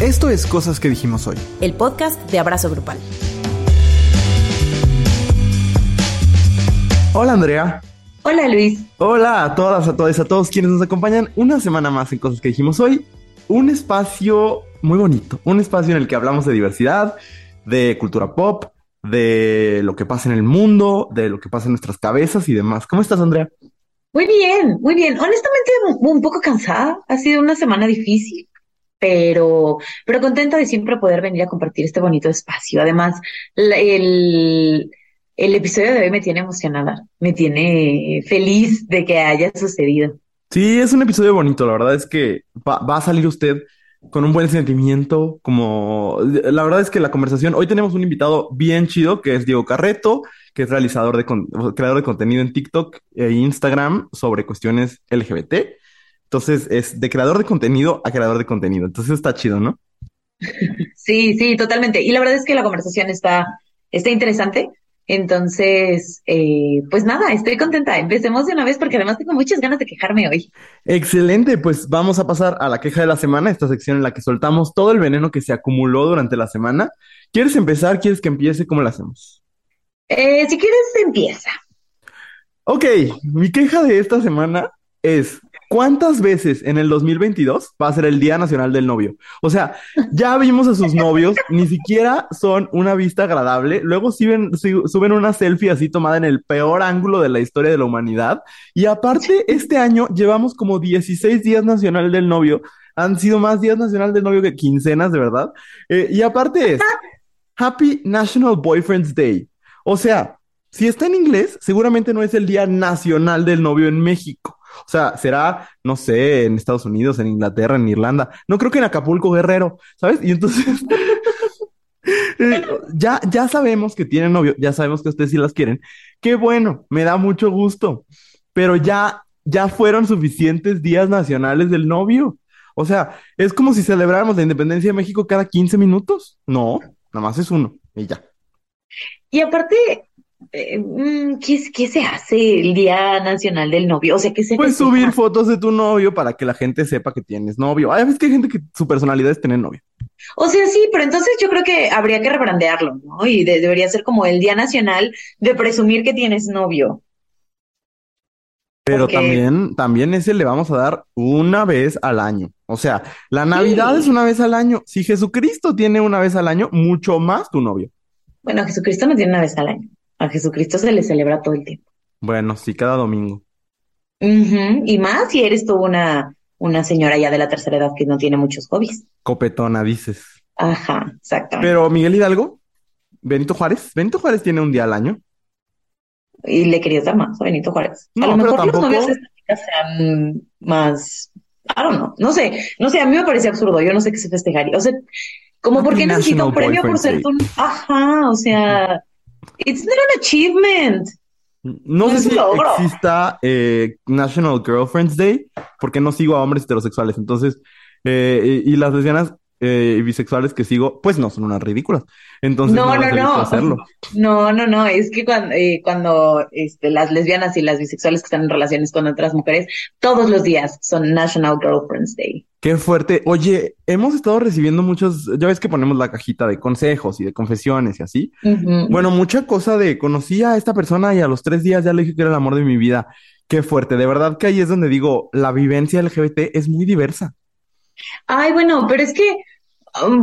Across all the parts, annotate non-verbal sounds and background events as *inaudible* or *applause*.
Esto es Cosas que dijimos hoy. El podcast de Abrazo Grupal. Hola Andrea. Hola Luis. Hola a todas, a todos, a todos quienes nos acompañan una semana más en Cosas que dijimos hoy. Un espacio muy bonito, un espacio en el que hablamos de diversidad, de cultura pop, de lo que pasa en el mundo, de lo que pasa en nuestras cabezas y demás. ¿Cómo estás, Andrea? Muy bien, muy bien. Honestamente, un poco cansada. Ha sido una semana difícil pero, pero contenta de siempre poder venir a compartir este bonito espacio. Además, el, el episodio de hoy me tiene emocionada, me tiene feliz de que haya sucedido. Sí, es un episodio bonito, la verdad es que va, va a salir usted con un buen sentimiento, como la verdad es que la conversación, hoy tenemos un invitado bien chido que es Diego Carreto, que es realizador de, creador de contenido en TikTok e Instagram sobre cuestiones LGBT. Entonces es de creador de contenido a creador de contenido. Entonces está chido, ¿no? Sí, sí, totalmente. Y la verdad es que la conversación está, está interesante. Entonces, eh, pues nada, estoy contenta. Empecemos de una vez porque además tengo muchas ganas de quejarme hoy. Excelente, pues vamos a pasar a la queja de la semana, esta sección en la que soltamos todo el veneno que se acumuló durante la semana. ¿Quieres empezar? ¿Quieres que empiece? ¿Cómo lo hacemos? Eh, si quieres, empieza. Ok, mi queja de esta semana es ¿Cuántas veces en el 2022 va a ser el Día Nacional del Novio? O sea, ya vimos a sus novios, ni siquiera son una vista agradable. Luego suben, suben una selfie así tomada en el peor ángulo de la historia de la humanidad. Y aparte, este año llevamos como 16 días Nacional del Novio. Han sido más días Nacional del Novio que quincenas, de verdad. Eh, y aparte es Happy National Boyfriend's Day. O sea, si está en inglés, seguramente no es el Día Nacional del Novio en México. O sea, será, no sé, en Estados Unidos, en Inglaterra, en Irlanda. No creo que en Acapulco Guerrero, ¿sabes? Y entonces, *laughs* eh, ya, ya sabemos que tienen novio, ya sabemos que ustedes sí las quieren. Qué bueno, me da mucho gusto. Pero ya, ya fueron suficientes días nacionales del novio. O sea, es como si celebráramos la independencia de México cada 15 minutos. No, nada más es uno y ya. Y aparte, eh, mm, ¿qué, ¿qué, se hace el Día Nacional del Novio? O sea, ¿qué se Pues subir fotos de tu novio para que la gente sepa que tienes novio. Hay veces que hay gente que su personalidad es tener novio. O sea, sí, pero entonces yo creo que habría que rebrandearlo, ¿no? Y debería ser como el Día Nacional de presumir que tienes novio. Pero también, también ese le vamos a dar una vez al año. O sea, la Navidad es una vez al año. Si Jesucristo tiene una vez al año, mucho más tu novio. Bueno, Jesucristo no tiene una vez al año. A Jesucristo se le celebra todo el tiempo. Bueno, sí, cada domingo. Y más si eres tú una, una señora ya de la tercera edad que no tiene muchos hobbies. Copetona, dices. Ajá, exactamente. Pero Miguel Hidalgo, Benito Juárez, Benito Juárez tiene un día al año. Y le querías dar más a Benito Juárez. No, a lo mejor tampoco... los novios sean más, I don't know, no sé, no sé, a mí me parece absurdo, yo no sé qué se festejaría. O sea, como por qué necesita un premio por ser tu... Ajá, o sea... It's not an achievement. No, sé si exista eh, National Girlfriends Day, porque no sigo a hombres heterosexuales. Entonces, eh, y, y, las lesbianas eh, y bisexuales que sigo, pues no son unas ridículas. Entonces, no, no, no, no. Hacerlo. No, no, no. Es que cuando, eh, cuando este, las lesbianas y las bisexuales que están en relaciones con otras mujeres, todos los días son National Girlfriends Day. Qué fuerte. Oye, hemos estado recibiendo muchos, ya ves que ponemos la cajita de consejos y de confesiones y así. Uh -huh. Bueno, mucha cosa de conocí a esta persona y a los tres días ya le dije que era el amor de mi vida. Qué fuerte. De verdad que ahí es donde digo, la vivencia LGBT es muy diversa. Ay, bueno, pero es que,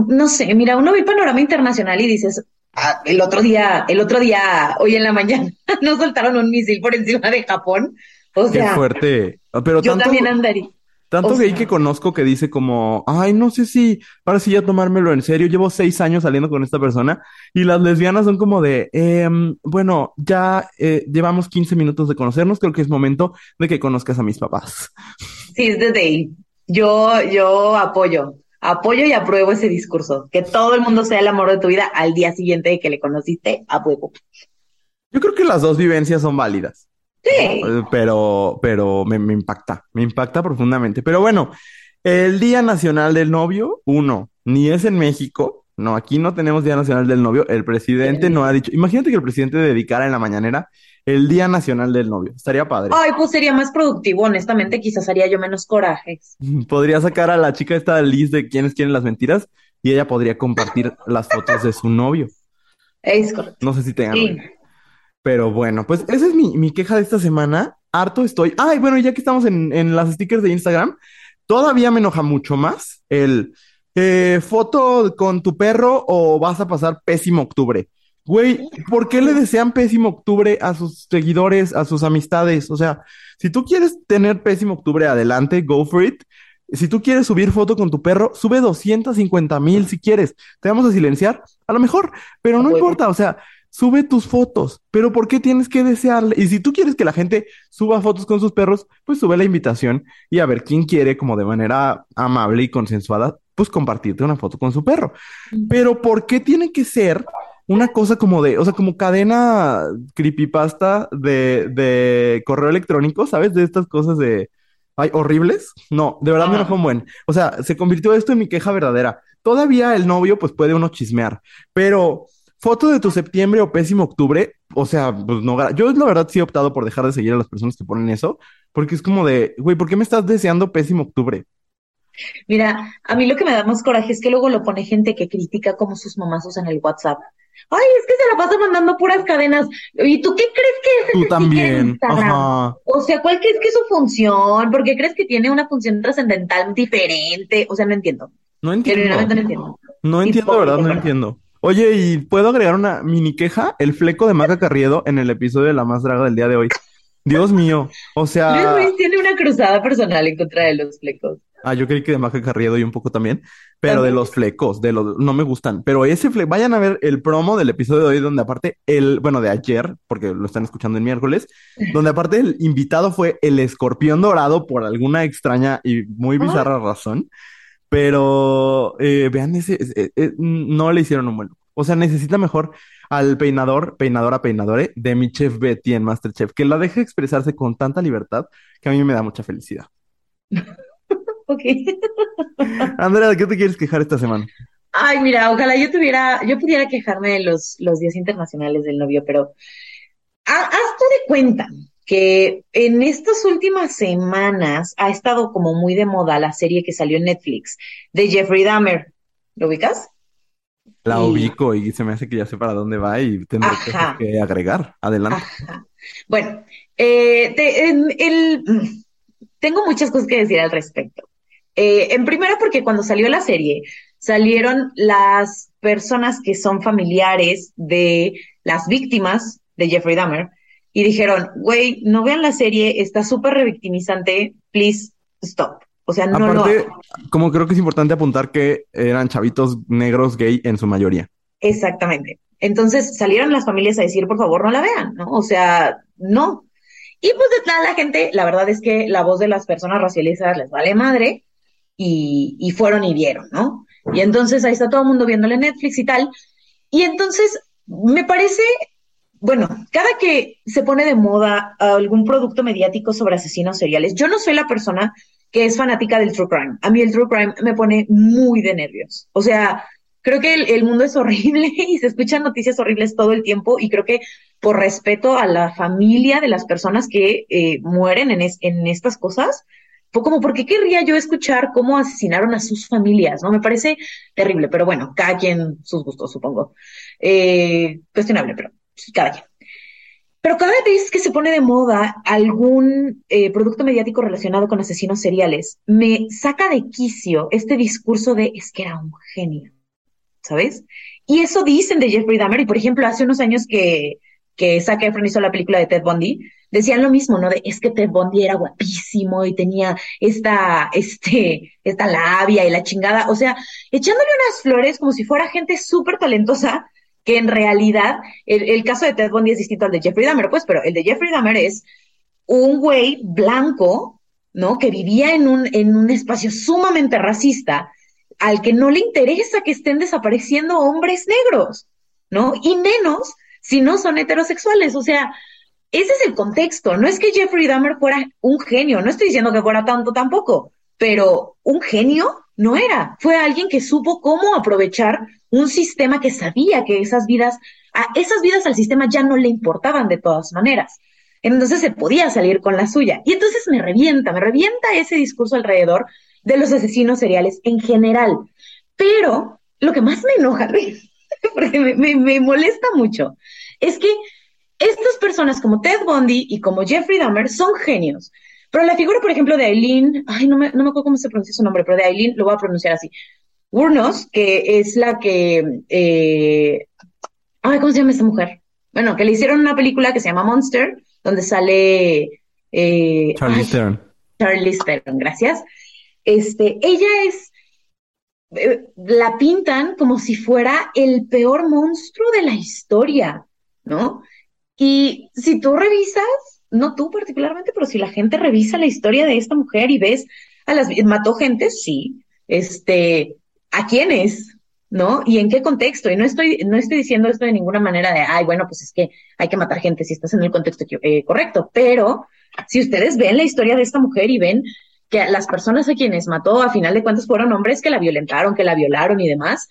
no sé, mira, uno ve el panorama internacional y dices, ah, el otro día, el otro día, hoy en la mañana, *laughs* no soltaron un misil por encima de Japón. O sea, Qué fuerte. Pero yo tanto, también andaría. tanto o gay sea- que conozco que dice como, ay, no sé si, para si ya tomármelo en serio. Llevo seis años saliendo con esta persona y las lesbianas son como de, em, bueno, ya eh, llevamos 15 minutos de conocernos. Creo que es momento de que conozcas a mis papás. Sí, es de day. Yo, yo apoyo, apoyo y apruebo ese discurso. Que todo el mundo sea el amor de tu vida al día siguiente de que le conociste a huevo. Yo creo que las dos vivencias son válidas. Sí. Eh, Pero, pero me, me impacta, me impacta profundamente. Pero bueno, el Día Nacional del Novio, uno, ni es en México. No, aquí no tenemos Día Nacional del Novio. El presidente Sí. no ha dicho. Imagínate que el presidente dedicara en la mañanera el Día Nacional del Novio. Estaría padre. Ay, pues sería más productivo, honestamente, quizás haría yo menos corajes. *laughs* Podría sacar a la chica esta Liz de quienes quieren las mentiras y ella podría compartir las fotos de su novio. Es correcto. No sé si tengan. Sí. Pero bueno, pues esa es mi, mi queja de esta semana. Harto estoy. Ay, bueno, ya que estamos en, en las stickers de Instagram, todavía me enoja mucho más el eh, foto con tu perro o vas a pasar pésimo octubre. Güey, ¿por qué le desean pésimo octubre a sus seguidores, a sus amistades? O sea, si tú quieres tener pésimo octubre, adelante, go for it. Si tú quieres subir foto con tu perro, sube 250 mil si quieres. Te vamos a silenciar, a lo mejor, pero no Bueno. importa. O sea, sube tus fotos. Pero ¿por qué tienes que desearle? Y si tú quieres que la gente suba fotos con sus perros, pues sube la invitación y a ver quién quiere, como de manera amable y consensuada, pues compartirte una foto con su perro. Pero ¿por qué tiene que ser una cosa como de, o sea, como cadena creepypasta de, de correo electrónico, ¿sabes? De estas cosas de, ay, horribles. No, de verdad me enojó un buen. O sea, se convirtió esto en mi queja verdadera. Todavía el novio, pues puede uno chismear, pero foto de tu septiembre o pésimo octubre, o sea, pues no, yo la verdad sí he optado por dejar de seguir a las personas que ponen eso, porque es como de, güey, ¿por qué me estás deseando pésimo octubre? Mira, a mí lo que me da más coraje es que luego lo pone gente que critica cómo sus mamás usan el WhatsApp. Ay, es que se la pasa mandando puras cadenas. ¿Y tú qué crees que es Tú también. Ajá. O sea, ¿cuál crees que es su función? ¿Por qué crees que tiene una función trascendental diferente? O sea, no entiendo. No entiendo. No entiendo. No entiendo, de verdad, no entiendo. Oye, ¿y puedo agregar una mini queja? El fleco de Maca Carriedo en el episodio de La Más Draga del día de hoy. Dios mío. O Luis sea, Ruiz tiene una cruzada personal en contra de los flecos. Ah, yo creí que de Maca Carriedo y un poco también, pero de los flecos, de los, no me gustan. Pero ese fleco, vayan a ver el promo del episodio de hoy, donde aparte el, bueno, de ayer, porque lo están escuchando el miércoles, *laughs* donde aparte el invitado fue el escorpión dorado por alguna extraña y muy bizarra razón. Pero eh, vean ese, eh, eh, no le hicieron un buen. O sea, necesita mejor al peinador, peinadora, peinadore de mi chef Betty en MasterChef, que la deje expresarse con tanta libertad que a mí me da mucha felicidad. *laughs* Ok. *laughs* Andrea, ¿de qué te quieres quejar esta semana? Ay, mira, ojalá yo tuviera, yo pudiera quejarme de los, los días internacionales del novio, pero ha- haz tú de cuenta que en estas últimas semanas ha estado como muy de moda la serie que salió en Netflix de Jeffrey Dahmer. ¿Lo ubicas? La ubico y se me hace que ya sé para dónde va y tendré cosas que agregar. Adelante. Ajá. Bueno, eh, te- en el, mm, tengo muchas cosas que decir al respecto. Eh, en primera, porque cuando salió la serie, salieron las personas que son familiares de las víctimas de Jeffrey Dahmer y dijeron, güey, no vean la serie, está súper revictimizante, please stop. O sea, no lo Aparte, hagan. como creo que es importante apuntar que eran chavitos negros gay en su mayoría. Exactamente. Entonces salieron las familias a decir, por favor, no la vean, ¿no? O sea, no. Y pues de la gente, la verdad es que la voz de las personas racializadas les vale madre y, fueron y vieron, ¿no? Y entonces ahí está todo el mundo viéndole Netflix y tal. Y entonces me parece, bueno, cada que se pone de moda algún producto mediático sobre asesinos seriales, yo no soy la persona que es fanática del true crime. A mí el true crime me pone muy de nervios. O sea, creo que el, mundo es horrible *laughs* y se escuchan noticias horribles todo el tiempo y creo que por respeto a la familia de las personas que eh, mueren en estas cosas, fue como, ¿por qué querría yo escuchar cómo asesinaron a sus familias? ¿No? Me parece terrible, pero bueno, cada quien sus gustos, supongo. Eh, cuestionable, pero cada quien. Pero cada vez que se pone de moda algún eh, producto mediático relacionado con asesinos seriales, me saca de quicio este discurso de es que era un genio, ¿sabes? Y eso dicen de Jeffrey Dahmer. Y por ejemplo, hace unos años que, que Zac Efron hizo la película de Ted Bundy, decían lo mismo, ¿no? De es que Ted Bundy era guapísimo y tenía esta, este, esta labia y la chingada. O sea, echándole unas flores como si fuera gente súper talentosa que en realidad el, el caso de Ted Bundy es distinto al de Jeffrey Dahmer, pues, pero el de Jeffrey Dahmer es un güey blanco, ¿no? Que vivía en un, en un espacio sumamente racista, al que no le interesa que estén desapareciendo hombres negros, ¿no? Y menos si no son heterosexuales. O sea, ese es el contexto. No es que Jeffrey Dahmer fuera un genio, no estoy diciendo que fuera tanto tampoco, pero un genio no era. Fue alguien que supo cómo aprovechar un sistema que sabía que esas vidas, a esas vidas al sistema ya no le importaban de todas maneras. Entonces se podía salir con la suya. Y entonces me revienta, me revienta ese discurso alrededor de los asesinos seriales en general. Pero lo que más me enoja, *laughs* porque me, me molesta mucho, es que estas personas como Ted Bundy y como Jeffrey Dahmer son genios. Pero la figura, por ejemplo, de Eileen, ay, no me, no me acuerdo cómo se pronuncia su nombre, pero de Eileen lo voy a pronunciar así. Urnos, que es la que, eh, ay, ¿cómo se llama esta mujer? Bueno, que le hicieron una película que se llama Monster, donde sale... Eh, Charlie Theron. Charlie Theron, gracias. Este, ella es, eh, la pintan como si fuera el peor monstruo de la historia, ¿no? Y si tú revisas, no tú particularmente, pero si la gente revisa la historia de esta mujer y ves a las mató gente, sí. Este, ¿a quiénes? ¿No? ¿Y en qué contexto? Y no estoy, no estoy diciendo esto de ninguna manera de, ay, bueno, pues es que hay que matar gente si estás en el contexto eh, correcto. Pero si ustedes ven la historia de esta mujer y ven que las personas a quienes mató, a final de cuentas, fueron hombres que la violentaron, que la violaron y demás,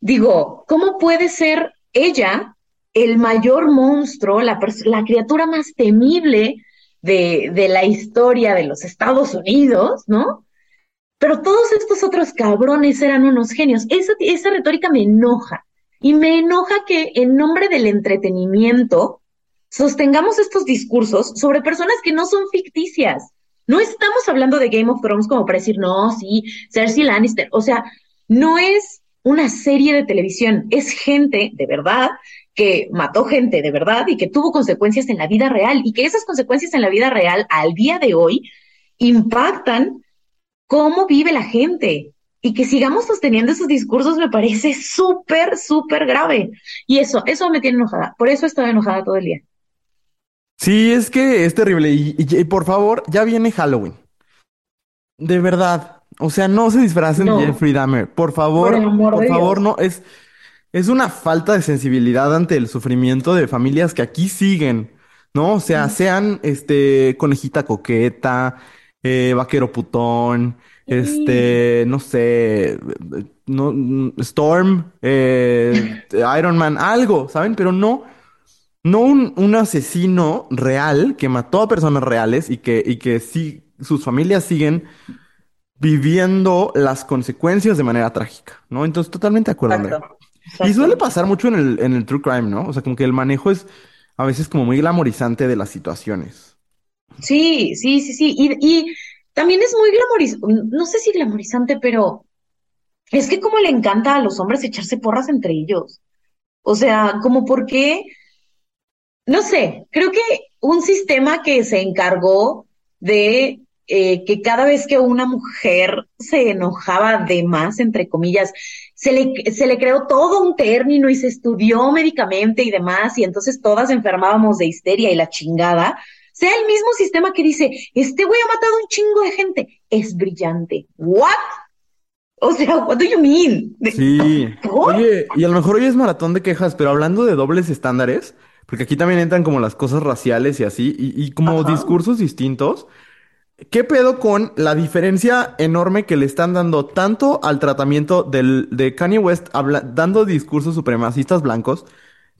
digo, ¿cómo puede ser ella el mayor monstruo, la, criatura más temible de, de, la historia de los Estados Unidos, ¿no? Pero todos estos otros cabrones eran unos genios. Esa, esa retórica me enoja. Y me enoja que en nombre del entretenimiento sostengamos estos discursos sobre personas que no son ficticias. No estamos hablando de Game of Thrones como para decir, no, sí, Cersei Lannister. O sea, no es una serie de televisión, es gente de verdad que mató gente de verdad y que tuvo consecuencias en la vida real y que esas consecuencias en la vida real al día de hoy impactan cómo vive la gente. Y que sigamos sosteniendo esos discursos me parece súper, súper grave. Y eso, eso me tiene enojada. Por eso estoy enojada todo el día. Sí, es que es terrible. Y, por favor, ya viene Halloween. De verdad. O sea, no se disfracen de Jeffrey Dahmer. Por favor, por, favor, no. Es, es una falta de sensibilidad ante el sufrimiento de familias que aquí siguen, ¿no? O sea, sean este conejita coqueta, eh, vaquero putón, este, no sé, no, Storm, eh, Iron Man, algo, ¿saben? Pero no, no un, un, asesino real que mató a personas reales y que, y que sí, sus familias siguen viviendo las consecuencias de manera trágica, ¿no? Entonces, totalmente de acuerdo. Y suele pasar mucho en el, en el true crime, ¿no? O sea, como que el manejo es a veces como muy glamorizante de las situaciones. Sí, sí, sí, sí. Y, y también es muy glamorizante, no sé si glamorizante, pero es que como le encanta a los hombres echarse porras entre ellos. O sea, como porque, no sé, creo que un sistema que se encargó de eh, que cada vez que una mujer se enojaba de más, entre comillas, se le, se le creó todo un término y se estudió médicamente y demás, y entonces todas enfermábamos de histeria y la chingada, sea el mismo sistema que dice, este güey ha matado un chingo de gente, es brillante. ¿What? O sea, what do you mean? Sí. Oye, y a lo mejor hoy es maratón de quejas, pero hablando de dobles estándares, porque aquí también entran como las cosas raciales y así, y, como discursos distintos. ¿Qué pedo con la diferencia enorme que le están dando tanto al tratamiento del, de Kanye West dando discursos supremacistas blancos,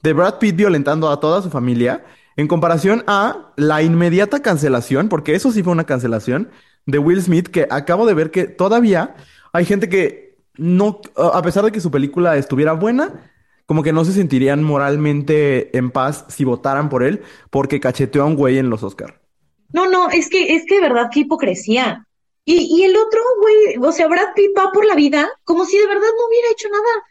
de Brad Pitt violentando a toda su familia, en comparación a la inmediata cancelación, porque eso sí fue una cancelación, de Will Smith, que acabo de ver que todavía hay gente que no, a pesar de que su película estuviera buena, como que no se sentirían moralmente en paz si votaran por él, porque cacheteó a un güey en los Oscars. No, no, es que, es que de verdad, qué hipocresía. Y, y el otro, güey, o sea, Brad Pitt va por la vida como si de verdad no hubiera hecho nada.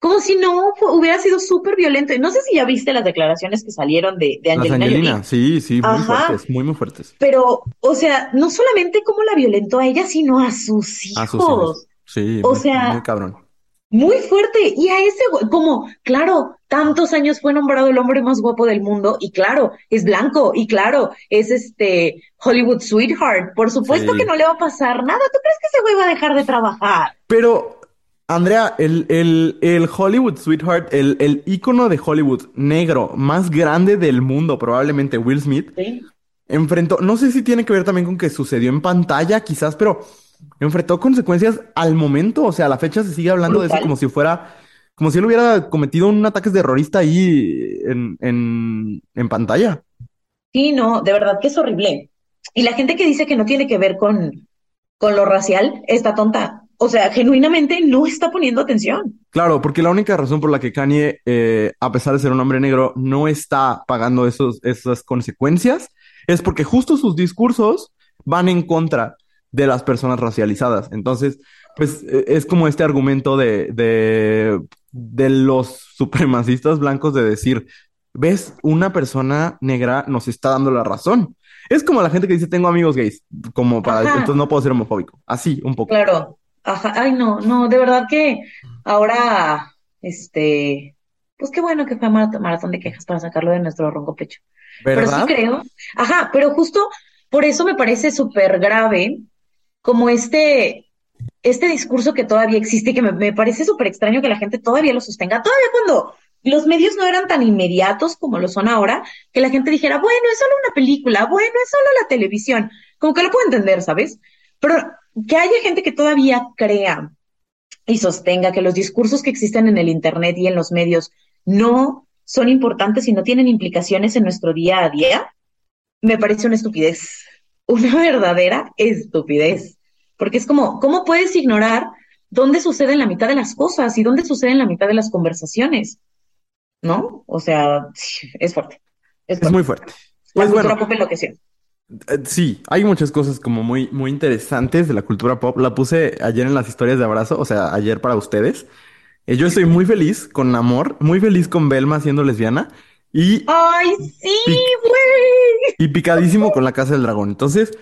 Como si no hubiera sido súper violento. No sé si ya viste las declaraciones que salieron de, de Angelina. Angelina, sí, sí, muy fuertes, muy, muy fuertes. Pero, o sea, no solamente cómo la violentó a ella, sino a sus hijos. A sus hijos. Sí, o sea, muy cabrón. Muy fuerte. Y a ese, como, claro, tantos años fue nombrado el hombre más guapo del mundo. Y claro, es blanco. Y claro, es este Hollywood Sweetheart. Por supuesto que no le va a pasar nada. ¿Tú crees que ese güey va a dejar de trabajar? Pero, Andrea, el, el, el Hollywood Sweetheart, el, el ícono de Hollywood negro más grande del mundo, probablemente Will Smith, enfrentó, no sé si tiene que ver también con que sucedió en pantalla, quizás, pero enfrentó consecuencias al momento. O sea, a la fecha se sigue hablando de eso como si fuera, como si él hubiera cometido un ataque terrorista ahí en, en, en pantalla. Sí, no, de verdad que es horrible. Y la gente que dice que no tiene que ver con, con lo racial está tonta. o sea, genuinamente no está poniendo atención. Claro, porque la única razón por la que Kanye, eh, a pesar de ser un hombre negro, no está pagando esos, esas consecuencias es porque justo sus discursos van en contra de las personas racializadas. Entonces, pues e, es como este argumento de, de, de los supremacistas blancos de decir, ves, una persona negra nos está dando la razón. Es como la gente que dice, tengo amigos gays, como para, Ajá. entonces no puedo ser homofóbico. Así, un poco. Claro. Ajá. Ay, no, no, de verdad que ahora, este, pues qué bueno que fue marat- maratón de quejas para sacarlo de nuestro ronco pecho. Pero sí creo, ajá, pero justo por eso me parece súper grave como este, este discurso que todavía existe que me, me parece súper extraño que la gente todavía lo sostenga, todavía cuando los medios no eran tan inmediatos como lo son ahora, que la gente dijera, bueno, es solo una película, bueno, es solo la televisión, como que lo puedo entender, ¿sabes? Pero que haya gente que todavía crea y sostenga que los discursos que existen en el Internet y en los medios no son importantes y no tienen implicaciones en nuestro día a día, me parece una estupidez, una *laughs* verdadera estupidez. Porque es como, ¿cómo puedes ignorar dónde suceden la mitad de las cosas y dónde suceden la mitad de las conversaciones? ¿No? O sea, es fuerte. Es muy fuerte. La Pues cultura bueno, pop enloqueció. eh, sí, hay muchas cosas como muy, muy interesantes de la cultura pop. La puse ayer en las historias de abrazo, o sea, ayer para ustedes. Eh, yo estoy muy feliz con Amor, muy feliz con Belma siendo lesbiana y, ¡Ay, sí, güey! y picadísimo con la Casa del Dragón. Entonces,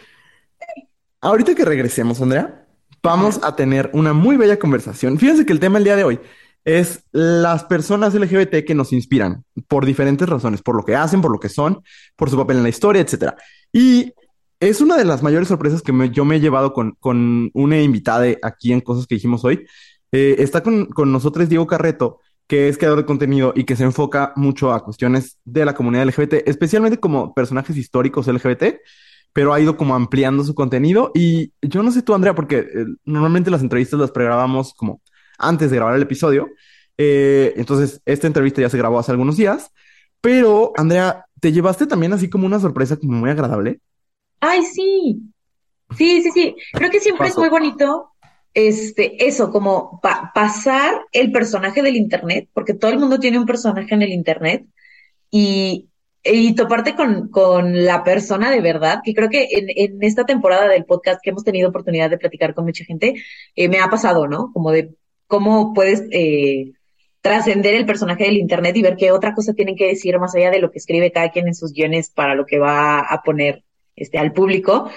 ahorita que regresemos, Andrea, vamos a tener una muy bella conversación. Fíjense que el tema el día de hoy es las personas LGBT que nos inspiran por diferentes razones, por lo que hacen, por lo que son, por su papel en la historia, etcétera. Y es una de las mayores sorpresas que me- yo me he llevado con, con una invitada aquí en Cosas que dijimos hoy. Eh, está con, con nosotros Diego Carreto, que es creador de contenido y que se enfoca mucho a cuestiones de la comunidad LGBT, especialmente como personajes históricos LGBT, pero ha ido como ampliando su contenido. Y yo no sé tú, Andrea, porque eh, normalmente las entrevistas las pregrabamos como antes de grabar el episodio. Eh, entonces, esta entrevista ya se grabó hace algunos días. Pero, Andrea, ¿te llevaste también así como una sorpresa como muy agradable? ¡Ay, sí! Sí, sí, sí. Creo que siempre es muy bonito, este, eso, como pa- pasar el personaje del internet, porque todo el mundo tiene un personaje en el internet, y, y toparte con, con la persona de verdad, que creo que en, en esta temporada del podcast que hemos tenido oportunidad de platicar con mucha gente, eh, me ha pasado, ¿no? Como de cómo puedes eh, trascender el personaje del internet y ver qué otra cosa tienen que decir más allá de lo que escribe cada quien en sus guiones para lo que va a poner este, al público.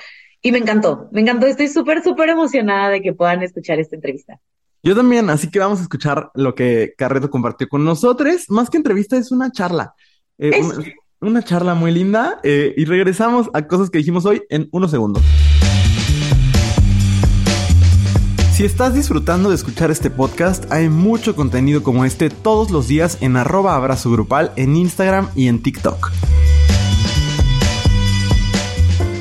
Y me encantó, me encantó. Estoy súper, súper emocionada de que puedan escuchar esta entrevista. Yo también, así que vamos a escuchar lo que Carreto compartió con nosotros. Más que entrevista, es una charla. Eh, Es- una, una charla muy linda. eh, y regresamos a cosas que dijimos hoy en unos segundos. Si estás disfrutando de escuchar este podcast, hay mucho contenido como este todos los días en arroba abrazo grupal en Instagram y en TikTok.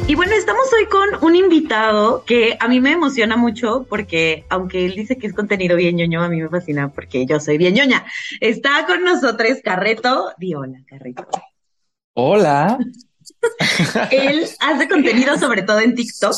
Y bueno, estamos hoy con un invitado que a mí me emociona mucho porque aunque él dice que es contenido bien ñoño, a mí me fascina porque yo soy bien ñoña. Está con nosotros Carreto. Di hola, Carreto. Hola. Él hace contenido sobre todo en TikTok.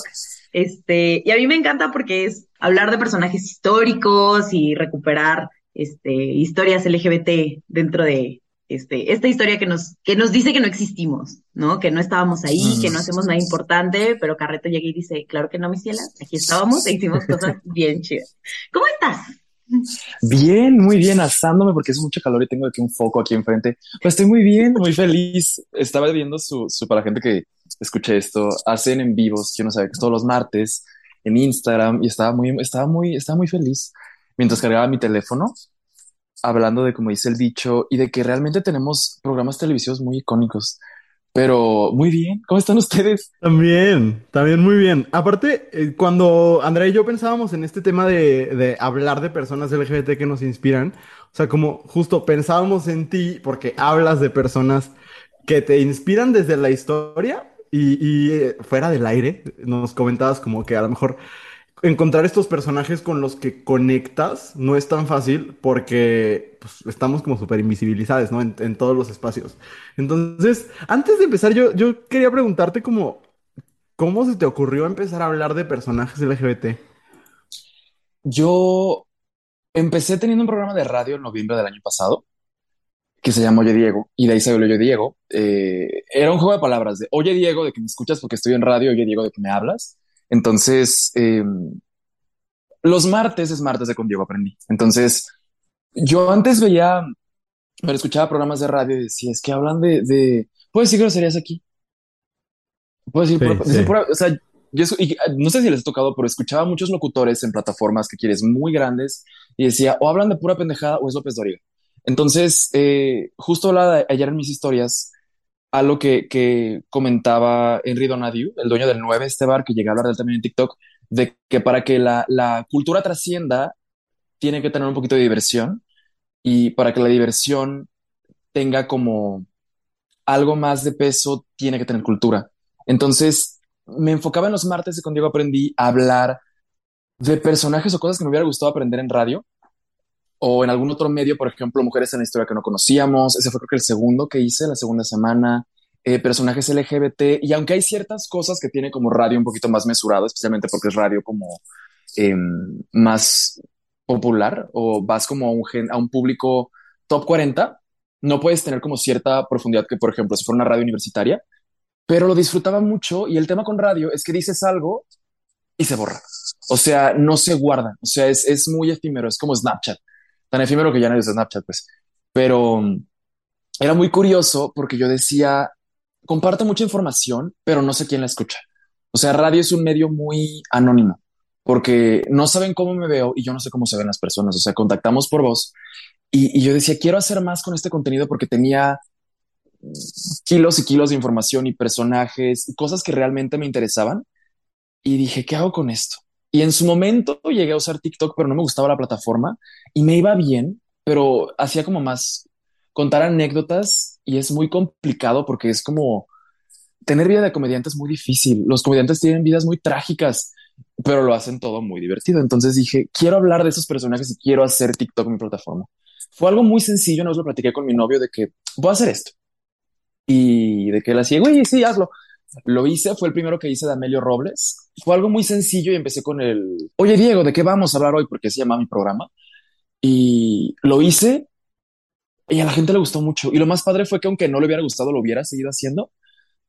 Este, y a mí me encanta porque es hablar de personajes históricos y recuperar este, historias LGBT dentro de este, esta historia que nos, que nos dice que no existimos, ¿no? Que no estábamos ahí, Mm. que no hacemos nada importante, pero Carreto llega y dice, claro que no, mis cielas, aquí estábamos e hicimos *laughs* cosas bien chidas. ¿Cómo estás? Bien, muy bien, asándome porque es mucho calor y tengo aquí un foco aquí enfrente. Pues estoy muy bien, muy *laughs* feliz. Estaba viendo su, su para la gente que escuche esto, hacen en vivos, yo no sabía que es todos los martes en Instagram y estaba muy, estaba muy, estaba muy feliz mientras cargaba mi teléfono, hablando de como dice el dicho y de que realmente tenemos programas televisivos muy icónicos. Pero muy bien, ¿cómo están ustedes? También, también muy bien. Aparte, eh, cuando Andrea y yo pensábamos en este tema de, de hablar de personas LGBT que nos inspiran, o sea, como justo pensábamos en ti porque hablas de personas que te inspiran desde la historia y, eh, fuera del aire, nos comentabas como que a lo mejor encontrar estos personajes con los que conectas no es tan fácil porque pues, estamos como súper invisibilizados, ¿no? En, todos los espacios. Entonces, antes de empezar, yo, yo quería preguntarte como, ¿cómo se te ocurrió empezar a hablar de personajes LGBT? yo empecé teniendo un programa de radio en noviembre del año pasado que se llama Oye Diego, y de ahí salió Oye Diego. Eh, era un juego de palabras de Oye Diego, de que me escuchas porque estoy en radio, Oye Diego, de que me hablas. Entonces, eh, los martes es martes de Con Diego Aprendí. Entonces, yo antes veía, me escuchaba programas de radio y decía, es que hablan de, de ¿puedes decir groserías aquí? Puedes decir, Sí, pura- decir sí. pura- o sea, yo, y, no sé si les ha tocado, pero escuchaba muchos locutores en plataformas que quieres muy grandes y decía, o hablan de pura pendejada o es López Dóriga. Entonces, eh, justo hablaba ayer en mis historias, algo que, que comentaba Henry Donadieu, el dueño del 9, este bar, que llega a hablar de él también en TikTok, de que para que la, la cultura trascienda, tiene que tener un poquito de diversión y para que la diversión tenga como algo más de peso, tiene que tener cultura. Entonces, me enfocaba en los martes y con Diego aprendí a hablar de personajes o cosas que me hubiera gustado aprender en radio o en algún otro medio, por ejemplo, mujeres en la historia que no conocíamos. Ese fue creo que el segundo que hice, la segunda semana. Eh, personajes LGBT. Y aunque hay ciertas cosas que tiene como radio un poquito más mesurado, especialmente porque es radio como eh, más popular o vas como a un, gen- a un público top 40, no puedes tener como cierta profundidad que, por ejemplo, si fuera una radio universitaria, pero lo disfrutaba mucho y el tema con radio es que dices algo y se borra. O sea, no se guarda. O sea, es, es muy efímero, es como Snapchat. Tan efímero que ya no es Snapchat, pues. Pero mm, era muy curioso porque yo decía, comparto mucha información, pero no sé quién la escucha. O sea, radio es un medio muy anónimo porque no saben cómo me veo y yo no sé cómo se ven las personas. O sea, contactamos por voz y, y yo decía, quiero hacer más con este contenido porque tenía kilos y kilos de información y personajes y cosas que realmente me interesaban. Y dije, ¿qué hago con esto? Y en su momento llegué a usar TikTok, pero no me gustaba la plataforma y me iba bien, pero hacía como más contar anécdotas y es muy complicado porque es como tener vida de comediante es muy difícil. Los comediantes tienen vidas muy trágicas, pero lo hacen todo muy divertido. Entonces dije, quiero hablar de esos personajes y quiero hacer TikTok mi plataforma. Fue algo muy sencillo, nos lo platiqué con mi novio de que voy a hacer esto. Y de que él hacía, güey, sí, hazlo. Lo hice, fue el primero que hice de Amelio Robles. Fue algo muy sencillo y empecé con el, oye Diego, ¿de qué vamos a hablar hoy? Porque se llama mi programa. Y lo hice y a la gente le gustó mucho. Y lo más padre fue que aunque no le hubiera gustado, lo hubiera seguido haciendo.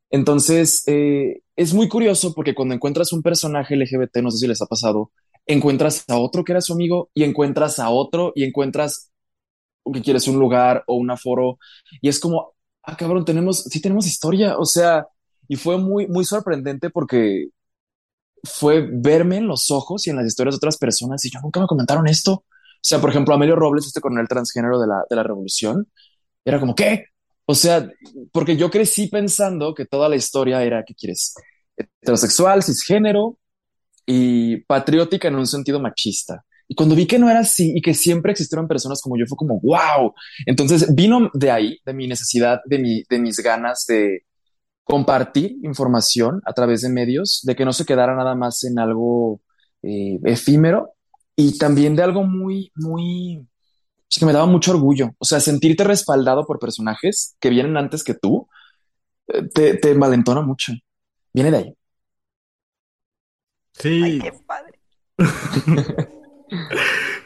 Entonces, eh, es muy curioso porque cuando encuentras un personaje LGBT, no sé si les ha pasado, encuentras a otro que era su amigo y encuentras a otro y encuentras que quieres un lugar o un aforo y es como, ah, cabrón, tenemos, sí tenemos historia, o sea, y fue muy, muy sorprendente porque fue verme en los ojos y en las historias de otras personas y yo nunca me comentaron esto. O sea, por ejemplo, Amelio Robles, este coronel transgénero de la, de la revolución, era como, ¿qué? O sea, porque yo crecí pensando que toda la historia era, ¿qué quieres? Heterosexual, cisgénero y patriótica en un sentido machista. Y cuando vi que no era así y que siempre existieron personas como yo, fue como, wow. Entonces vino de ahí, de mi necesidad, de, mi, de mis ganas de compartir información a través de medios, de que no se quedara nada más en algo eh, efímero y también de algo muy, muy, es que me daba mucho orgullo. O sea, sentirte respaldado por personajes que vienen antes que tú, eh, te, te envalentona mucho. Viene de ahí. Sí, Qué padre. *laughs*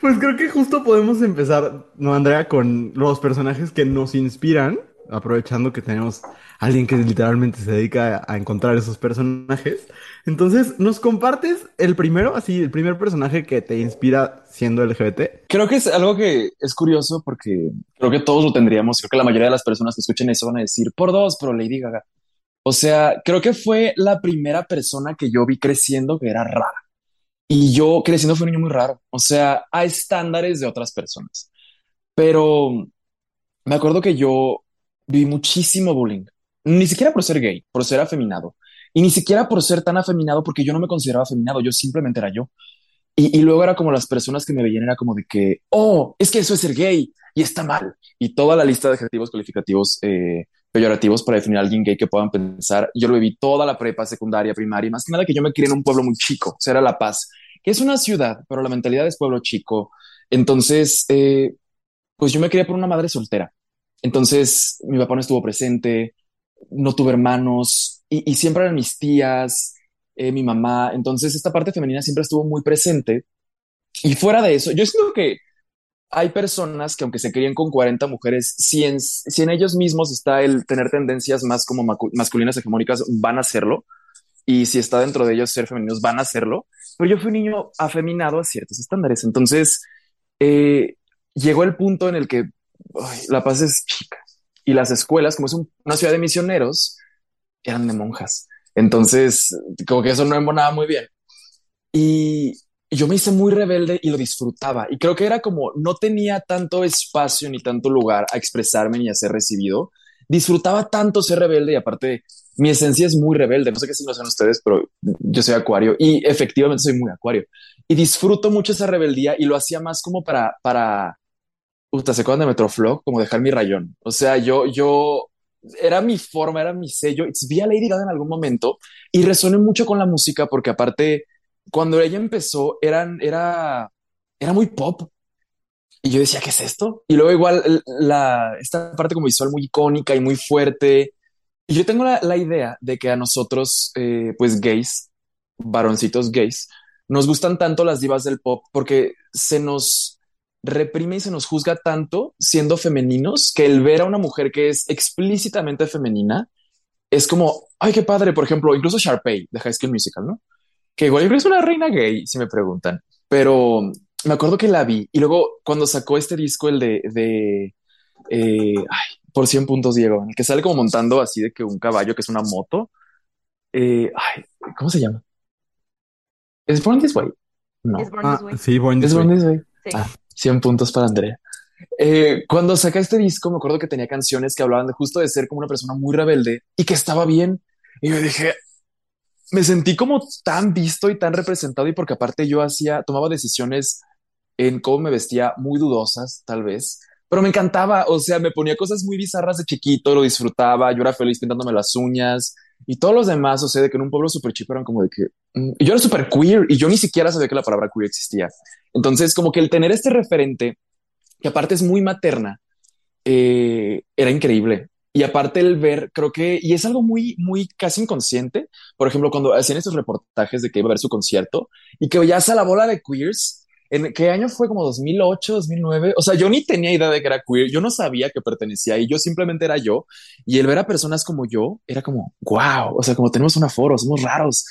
pues creo que justo podemos empezar, ¿no, Andrea? Con los personajes que nos inspiran, aprovechando que tenemos a alguien que literalmente se dedica a, encontrar esos personajes. Entonces, ¿nos compartes el primero, así, el primer personaje que te inspira siendo LGBT? Creo que es algo que es curioso porque creo que todos lo tendríamos. Creo que la mayoría de las personas que escuchen eso van a decir por dos, pero Lady Gaga. O sea, creo que fue la primera persona que yo vi creciendo que era rara. Y yo creciendo fue un niño muy raro. O sea, a estándares de otras personas. Pero me acuerdo que yo vi muchísimo bullying. Ni siquiera por ser gay, por ser afeminado. Y ni siquiera por ser tan afeminado porque yo no me consideraba afeminado. Yo simplemente era yo. Y, y luego era como las personas que me veían era como de que, oh, es que eso es ser gay y está mal. Y toda la lista de adjetivos calificativos eh, peyorativos para definir a alguien gay que puedan pensar. Yo lo viví toda la prepa, secundaria, primaria, más que nada que yo me crié en un pueblo muy chico, o sea, era La Paz, que es una ciudad, pero la mentalidad es pueblo chico. Entonces, eh, pues yo me crié por una madre soltera. Entonces, mi papá no estuvo presente, no tuve hermanos y, siempre eran mis tías, eh, mi mamá. Entonces, esta parte femenina siempre estuvo muy presente y fuera de eso, yo siento que hay personas que aunque se críen con 40 mujeres, si en, si en ellos mismos está el tener tendencias más como masculinas hegemónicas, van a hacerlo. Y si está dentro de ellos ser femeninos, van a hacerlo. Pero yo fui un niño afeminado a ciertos estándares. Entonces, eh, llegó el punto en el que La Paz es chica. Y las escuelas, como es una ciudad de misioneros, eran de monjas. Entonces, como que eso no embonaba muy bien. Y, yo me hice muy rebelde y lo disfrutaba. Y creo que era como no tenía tanto espacio ni tanto lugar a expresarme ni a ser recibido. Disfrutaba tanto ser rebelde y aparte mi esencia es muy rebelde. No sé qué si saben ustedes, pero yo soy acuario y efectivamente soy muy acuario. Y disfruto mucho esa rebeldía y lo hacía más como para, para, Uta, ¿se acuerdan de Metroflog? Como dejar mi rayón. O sea, yo, yo, era mi forma, era mi sello. Vi a Lady Gaga en algún momento y resoné mucho con la música porque aparte cuando ella empezó, eran, era, era muy pop. Y yo decía, ¿qué es esto? Y luego igual la, esta parte como visual muy icónica y muy fuerte. Y yo tengo la, idea de que a nosotros, eh, pues gays, varoncitos gays, nos gustan tanto las divas del pop porque se nos reprime y se nos juzga tanto siendo femeninos que el ver a una mujer que es explícitamente femenina es como, ay, qué padre, por ejemplo, incluso Sharpay de High School Musical, ¿no? que igual yo creo que es una reina gay, si me preguntan, pero me acuerdo que la vi y luego cuando sacó este disco, el de, de eh, ay, por 100 puntos, Diego, el que sale como montando así de que un caballo que es una moto, eh, ay, ¿cómo se llama? ¿Es Born This Way? No. ¿Es Born This ah, Way? sí, Born This, Way. Sí. Ah, 100 puntos para Andrea. Eh, cuando saca este disco, me acuerdo que tenía canciones que hablaban de justo de ser como una persona muy rebelde y que estaba bien. Y yo dije, me sentí como tan visto y tan representado y porque aparte yo hacía, tomaba decisiones en cómo me vestía muy dudosas, tal vez, pero me encantaba, o sea, me ponía cosas muy bizarras de chiquito, lo disfrutaba, yo era feliz pintándome las uñas y todos los demás, o sea, de que en un pueblo súper chico eran como de que mm, yo era súper queer y yo ni siquiera sabía que la palabra queer existía. Entonces, como que el tener este referente, que aparte es muy materna, eh, era increíble. Y aparte el ver, creo que, y es algo muy, muy casi inconsciente, por ejemplo, cuando hacían estos reportajes de que iba a haber su concierto y que ya a la bola de queers, ¿en qué año fue? Como 2008, 2009. O sea, yo ni tenía idea de que era queer, yo no sabía que pertenecía ahí, yo simplemente era yo. Y el ver a personas como yo era como, wow, o sea, como tenemos un aforo, somos raros.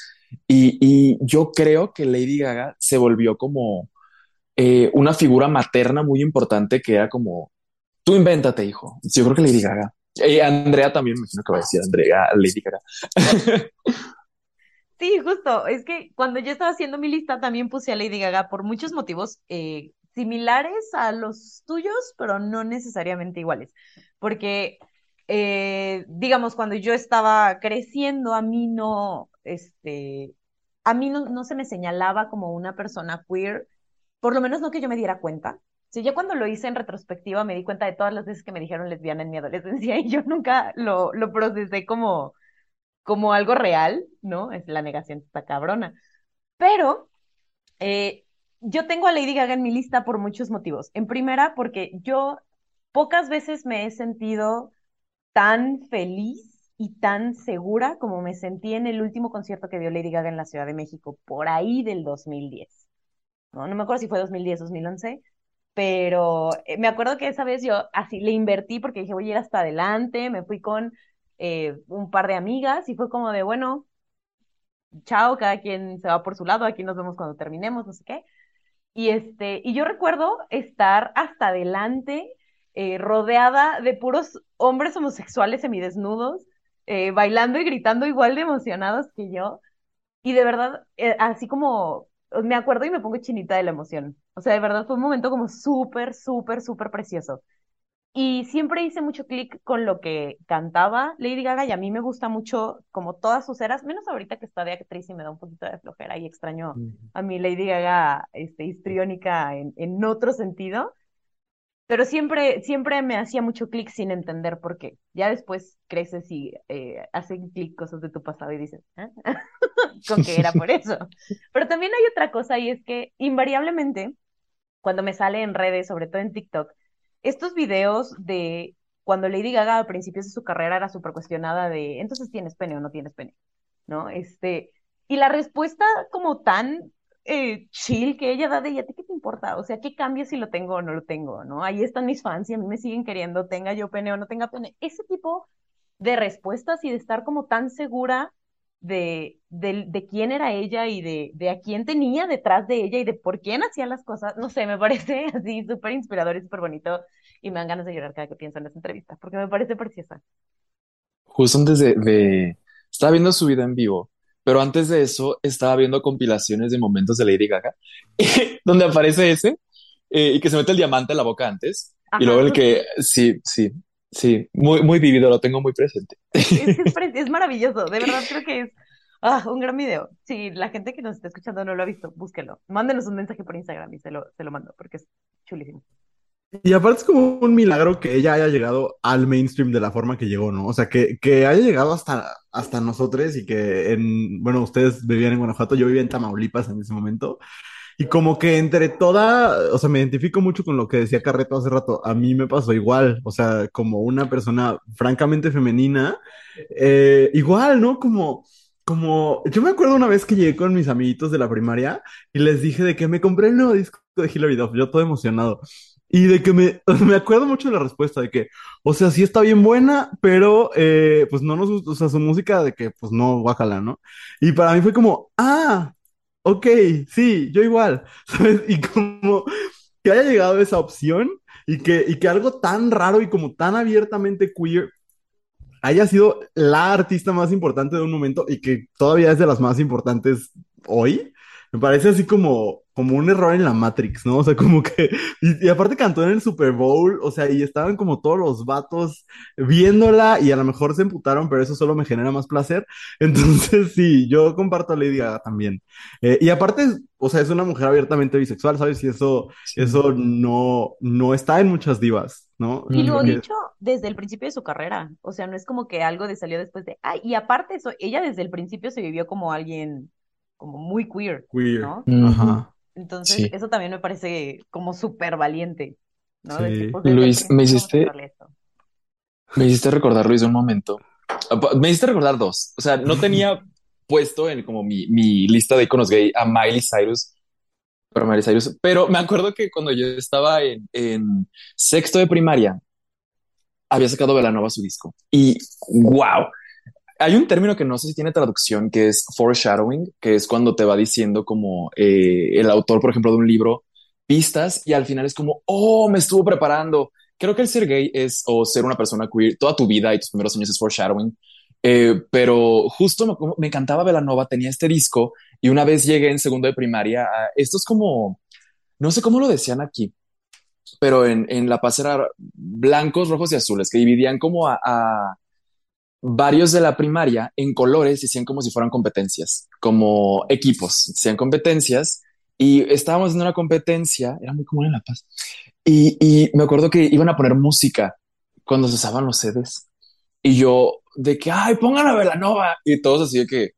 Y, y yo creo que Lady Gaga se volvió como eh, una figura materna muy importante que era como, tú invéntate, hijo. Yo creo que Lady Gaga. Y Andrea también, me imagino que va a decir Andrea Lady Gaga. *laughs* Sí, justo. Es que cuando yo estaba haciendo mi lista también puse a Lady Gaga por muchos motivos eh, similares a los tuyos, pero no necesariamente iguales. Porque, eh, digamos, cuando yo estaba creciendo, a mí no, este, a mí no, no se me señalaba como una persona queer, por lo menos no que yo me diera cuenta. Sí, yo cuando lo hice en retrospectiva me di cuenta de todas las veces que me dijeron lesbiana en mi adolescencia *laughs* y yo nunca lo, lo procesé como, como algo real, ¿no? Es la negación está cabrona. Pero eh, yo tengo a Lady Gaga en mi lista por muchos motivos. En primera, porque yo pocas veces me he sentido tan feliz y tan segura como me sentí en el último concierto que dio Lady Gaga en la Ciudad de México, por ahí del 2010. No, no me acuerdo si fue 2010, 2011, pero eh, me acuerdo que esa vez yo así le invertí porque dije, voy a ir hasta adelante, me fui con eh, un par de amigas y fue como de, bueno, chao, cada quien se va por su lado, aquí nos vemos cuando terminemos, no sé qué. Y, este, y yo recuerdo estar hasta adelante, eh, rodeada de puros hombres homosexuales semidesnudos, bailando y gritando igual de emocionados que yo. Y de verdad, así como me acuerdo y me pongo chinita de la emoción. O sea, de verdad fue un momento como súper, súper, súper precioso. Y siempre hice mucho clic con lo que cantaba Lady Gaga y a mí me gusta mucho como todas sus eras, menos ahorita que está de actriz y me da un poquito de flojera y extraño a mi Lady Gaga este, histriónica en, en otro sentido pero siempre, siempre me hacía mucho clic sin entender por qué. Ya después creces y eh, hacen clic cosas de tu pasado y dices, ¿eh? *laughs* con que era por eso. *laughs* Pero también hay otra cosa y es que invariablemente, cuando me sale en redes, sobre todo en TikTok, estos videos de cuando Lady Gaga a principios de su carrera era súper cuestionada de, entonces tienes pene o no tienes pene, ¿no? Este, y la respuesta como tan eh, chill que ella da de ella, ¿a ti qué te importa? O sea, ¿qué cambia si lo tengo o no lo tengo? ¿No? Ahí están mis fans y a mí me siguen queriendo, tenga yo pene o no tenga pene. Ese tipo de respuestas y de estar como tan segura de, de, de quién era ella y de, de a quién tenía detrás de ella y de por quién hacía las cosas, no sé, me parece *laughs* así súper inspirador y súper bonito y me dan ganas de llorar cada que pienso en esa entrevista, porque me parece preciosa. Justo antes de, de- Estaba viendo su vida en vivo, pero antes de eso estaba viendo compilaciones de momentos de Lady Gaga, *laughs* donde aparece ese eh, y que se mete el diamante en la boca antes. Ajá, Y luego el que, sí, sí, sí, muy, muy vivido, lo tengo muy presente. *laughs* Es maravilloso, de verdad creo que es ah, un gran video. Si la gente que nos está escuchando no lo ha visto, búsquelo. Mándenos un mensaje por Instagram y se lo, se lo mando, porque es chulísimo. Y aparte es como un milagro que ella haya llegado al mainstream de la forma que llegó, ¿no? O sea, que, que haya llegado hasta, hasta nosotros y que en, bueno, ustedes vivían en Guanajuato, yo vivía en Tamaulipas en ese momento. Y como que entre toda, o sea, me identifico mucho con lo que decía Carreto hace rato. A mí me pasó igual, o sea, como una persona francamente femenina, eh, igual, ¿no? Como, como, yo me acuerdo una vez que llegué con mis amiguitos de la primaria y les dije de que me compré el nuevo disco de Hilary Duff, yo todo emocionado. Y de que me, *laughs* me acuerdo mucho de la respuesta de que, o sea, sí está bien buena, pero eh, pues no nos gusta, o sea, su música de que, pues no, guácala, ¿no? Y para mí fue como, ah, ok, sí, yo igual, *laughs* ¿sabes? Y como que haya llegado esa opción y que, y que algo tan raro y como tan abiertamente queer haya sido la artista más importante de un momento y que todavía es de las más importantes hoy, me parece así como, como un error en la Matrix, ¿no? O sea, como que, y, y aparte cantó en el Super Bowl, o sea, y estaban como todos los vatos viéndola y a lo mejor se emputaron, pero eso solo me genera más placer. *laughs* Entonces, sí, yo comparto a Lady Gaga también. Eh, y aparte, o sea, es una mujer abiertamente bisexual, ¿sabes? Y eso, Sí. eso no, no está en muchas divas, ¿no? Y lo Creo ha que- dicho desde el principio de su carrera. O sea, no es como que algo de salió después de. Ay, y aparte eso, ella desde el principio se vivió como alguien como muy queer, Queer. ¿no? Ajá. Entonces, Sí. eso también me parece como súper valiente, ¿no? Sí. pues, Luis, me hiciste-. Me hiciste recordar, Luis, un momento. Me hiciste recordar dos. O sea, no tenía *laughs* puesto en como mi, mi lista de iconos gay a Miley Cyrus, pero Miley Cyrus, pero me acuerdo que cuando yo estaba en, en sexto de primaria, había sacado Belanova su disco y wow. Hay un término que no sé si tiene traducción, que es foreshadowing, que es cuando te va diciendo como eh, el autor, por ejemplo, de un libro, pistas y al final es como, oh, me estuvo preparando. Creo que el ser gay es o ser una persona queer toda tu vida y tus primeros años es foreshadowing. Eh, pero justo me, me encantaba Belanova, tenía este disco y una vez llegué en segundo de primaria, esto es como, no sé cómo lo decían aquí, pero en, en La Paz era blancos, rojos y azules, que dividían como a, a varios de la primaria en colores y hacían como si fueran competencias, como equipos, hacían competencias y estábamos en una competencia, era muy común en La Paz, y, y me acuerdo que iban a poner música cuando se usaban los CDs. Y yo, de que, ay, pongan a Belanova. Y todos así de que.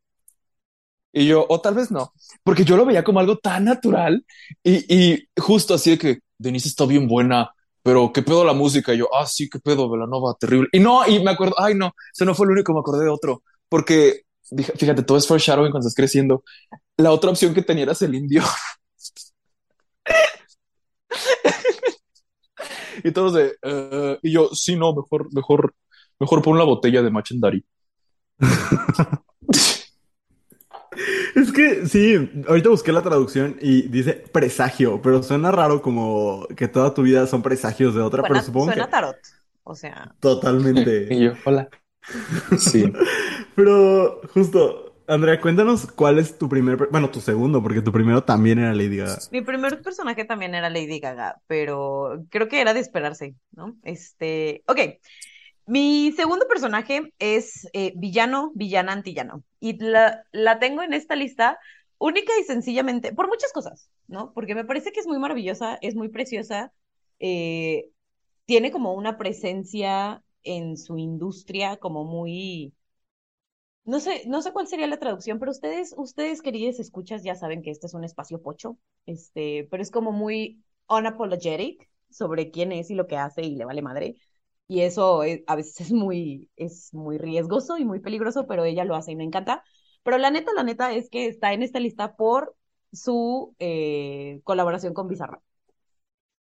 Y yo, o tal vez no, porque yo lo veía como algo tan natural. Y, y justo así de que Denise está bien buena, pero qué pedo la música. Y yo, ah, sí, qué pedo, Belanova, terrible. Y no, y me acuerdo, ay, no, eso no fue el único, me acordé de otro, porque fíjate, todo es foreshadowing cuando estás creciendo. La otra opción que tenía era Celine Dion. *laughs* y todos de, "Eh", y yo, sí, no, mejor, mejor, mejor pon la botella de Machendari. *laughs* Es que sí, ahorita busqué la traducción y dice presagio, pero suena raro como que toda tu vida son presagios de otra, Suena, pero supongo suena que tarot. O sea, *laughs* Y totalmente. yo, hola. Sí. *laughs* Pero justo, Andrea, cuéntanos cuál es tu primer, bueno, tu segundo, porque tu primero también era Lady Gaga. mi primer personaje también era Lady Gaga, pero creo que era de esperarse, ¿no? Este, ok. Mi segundo personaje es eh, villano, villana, antillano. Y la, la tengo en esta lista única y sencillamente por muchas cosas, ¿no? Porque me parece que es muy maravillosa, es muy preciosa, eh, tiene como una presencia en su industria como muy, no sé, no sé cuál sería la traducción, pero ustedes, ustedes queridos escuchas ya saben que este es un espacio pocho, este, pero es como muy unapologetic sobre quién es y lo que hace y le vale madre. Y eso es- a veces es muy, es muy riesgoso y muy peligroso, pero ella lo hace y me encanta. Pero la neta, la neta es que está en esta lista por su eh, colaboración con Bizarrap.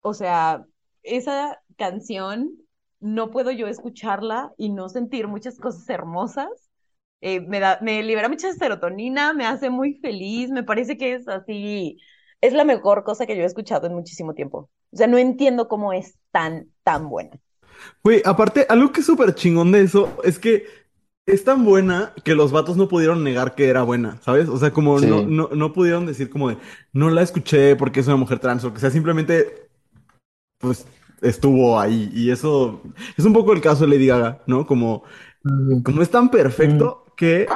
O sea, esa canción no puedo yo escucharla y no sentir muchas cosas hermosas. Eh, me, da, me libera mucha serotonina, me hace muy feliz, me parece que es así, es la mejor cosa que yo he escuchado en muchísimo tiempo. O sea, no entiendo cómo es tan, tan buena. Güey, aparte, algo que es súper chingón de eso es que es tan buena que los vatos no pudieron negar que era buena, ¿sabes? O sea, como Sí. no, no, no pudieron decir como de, no la escuché porque es una mujer trans o que sea, simplemente, pues, estuvo ahí. Y eso es un poco el caso de Lady Gaga, ¿no? Como, como es tan perfecto que,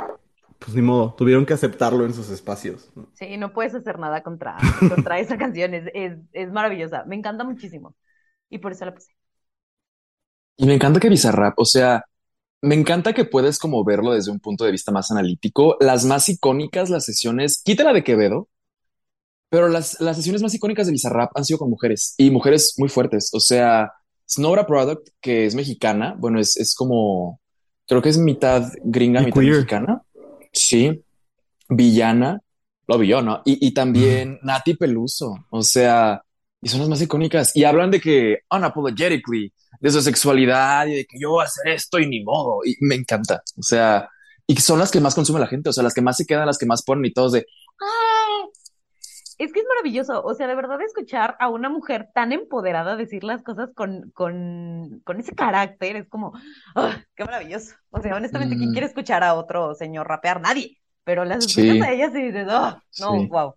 pues, ni modo, tuvieron que aceptarlo en sus espacios, ¿no? Sí, no puedes hacer nada contra, contra esa *laughs* canción, es, es, es maravillosa, me encanta muchísimo. Y por eso la puse. Y me encanta que Bizarrap, o sea, me encanta que puedes como verlo desde un punto de vista más analítico. Las más icónicas, las sesiones, quítala de Quevedo, pero las, las sesiones más icónicas de Bizarrap han sido con mujeres y mujeres muy fuertes. O sea, Snowra Product, que es mexicana, bueno, es, es como, creo que es mitad gringa, Y mitad queer. mexicana. Sí. Villana, lo vio, ¿no? Y, y también Nati Peluso, o sea, y son las más icónicas. Y hablan de que unapologetically, de su sexualidad y de que yo voy a hacer esto y ni modo. Y me encanta. O sea, y son las que más consume la gente, o sea, las que más se quedan, las que más ponen y todos de, Es que es maravilloso, o sea, de verdad escuchar a una mujer tan empoderada decir las cosas con, con, con ese carácter es como, ¡ah, qué maravilloso! O sea, honestamente, ¿quién Mm. quiere escuchar a otro señor rapear? Nadie. Pero las Sí. escuchas a ellas y dices, ¡oh! No, Sí. wow.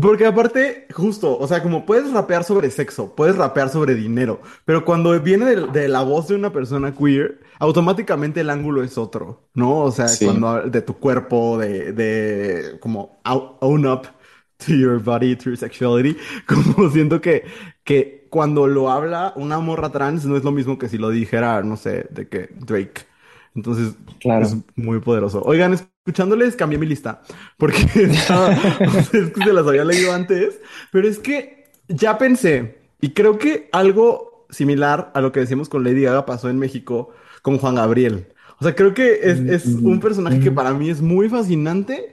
Porque aparte, justo, o sea, como puedes rapear sobre sexo, puedes rapear sobre dinero, pero cuando viene de, de la voz de una persona queer, automáticamente el ángulo es otro, ¿no? O sea, Sí. cuando de tu cuerpo, de, de como own up to your body, to your sexuality, *laughs* como siento que, que cuando lo habla una morra trans no es lo mismo que si lo dijera, no sé, de que Drake. Entonces, Claro. es muy poderoso. Oigan, escuchándoles cambié mi lista porque *laughs* estaba- es que se las había leído antes, pero es que ya pensé y creo que algo similar a lo que decimos con Lady Gaga pasó en México con Juan Gabriel. O sea, creo que es, es un personaje que para mí es muy fascinante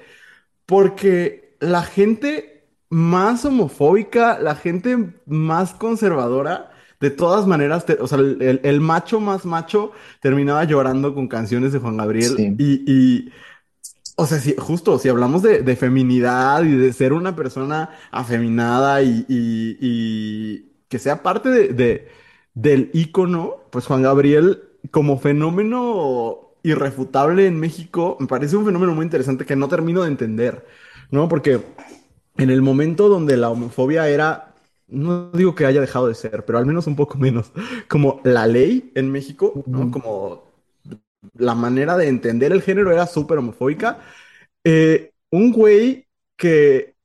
porque la gente más homofóbica, la gente más conservadora, de todas maneras, te- o sea, el, el- el macho más macho terminaba llorando con canciones de Juan Gabriel Sí. y, y, o sea, si, justo, si hablamos de, de feminidad y de ser una persona afeminada y, y- y que sea parte de, de- del ícono, pues Juan Gabriel como fenómeno irrefutable en México, me parece un fenómeno muy interesante que no termino de entender, ¿no? Porque en el momento donde la homofobia era, no digo que haya dejado de ser, pero al menos un poco menos, como la ley en México, ¿no? Como la manera de entender el género era súper homofóbica. Eh, un güey que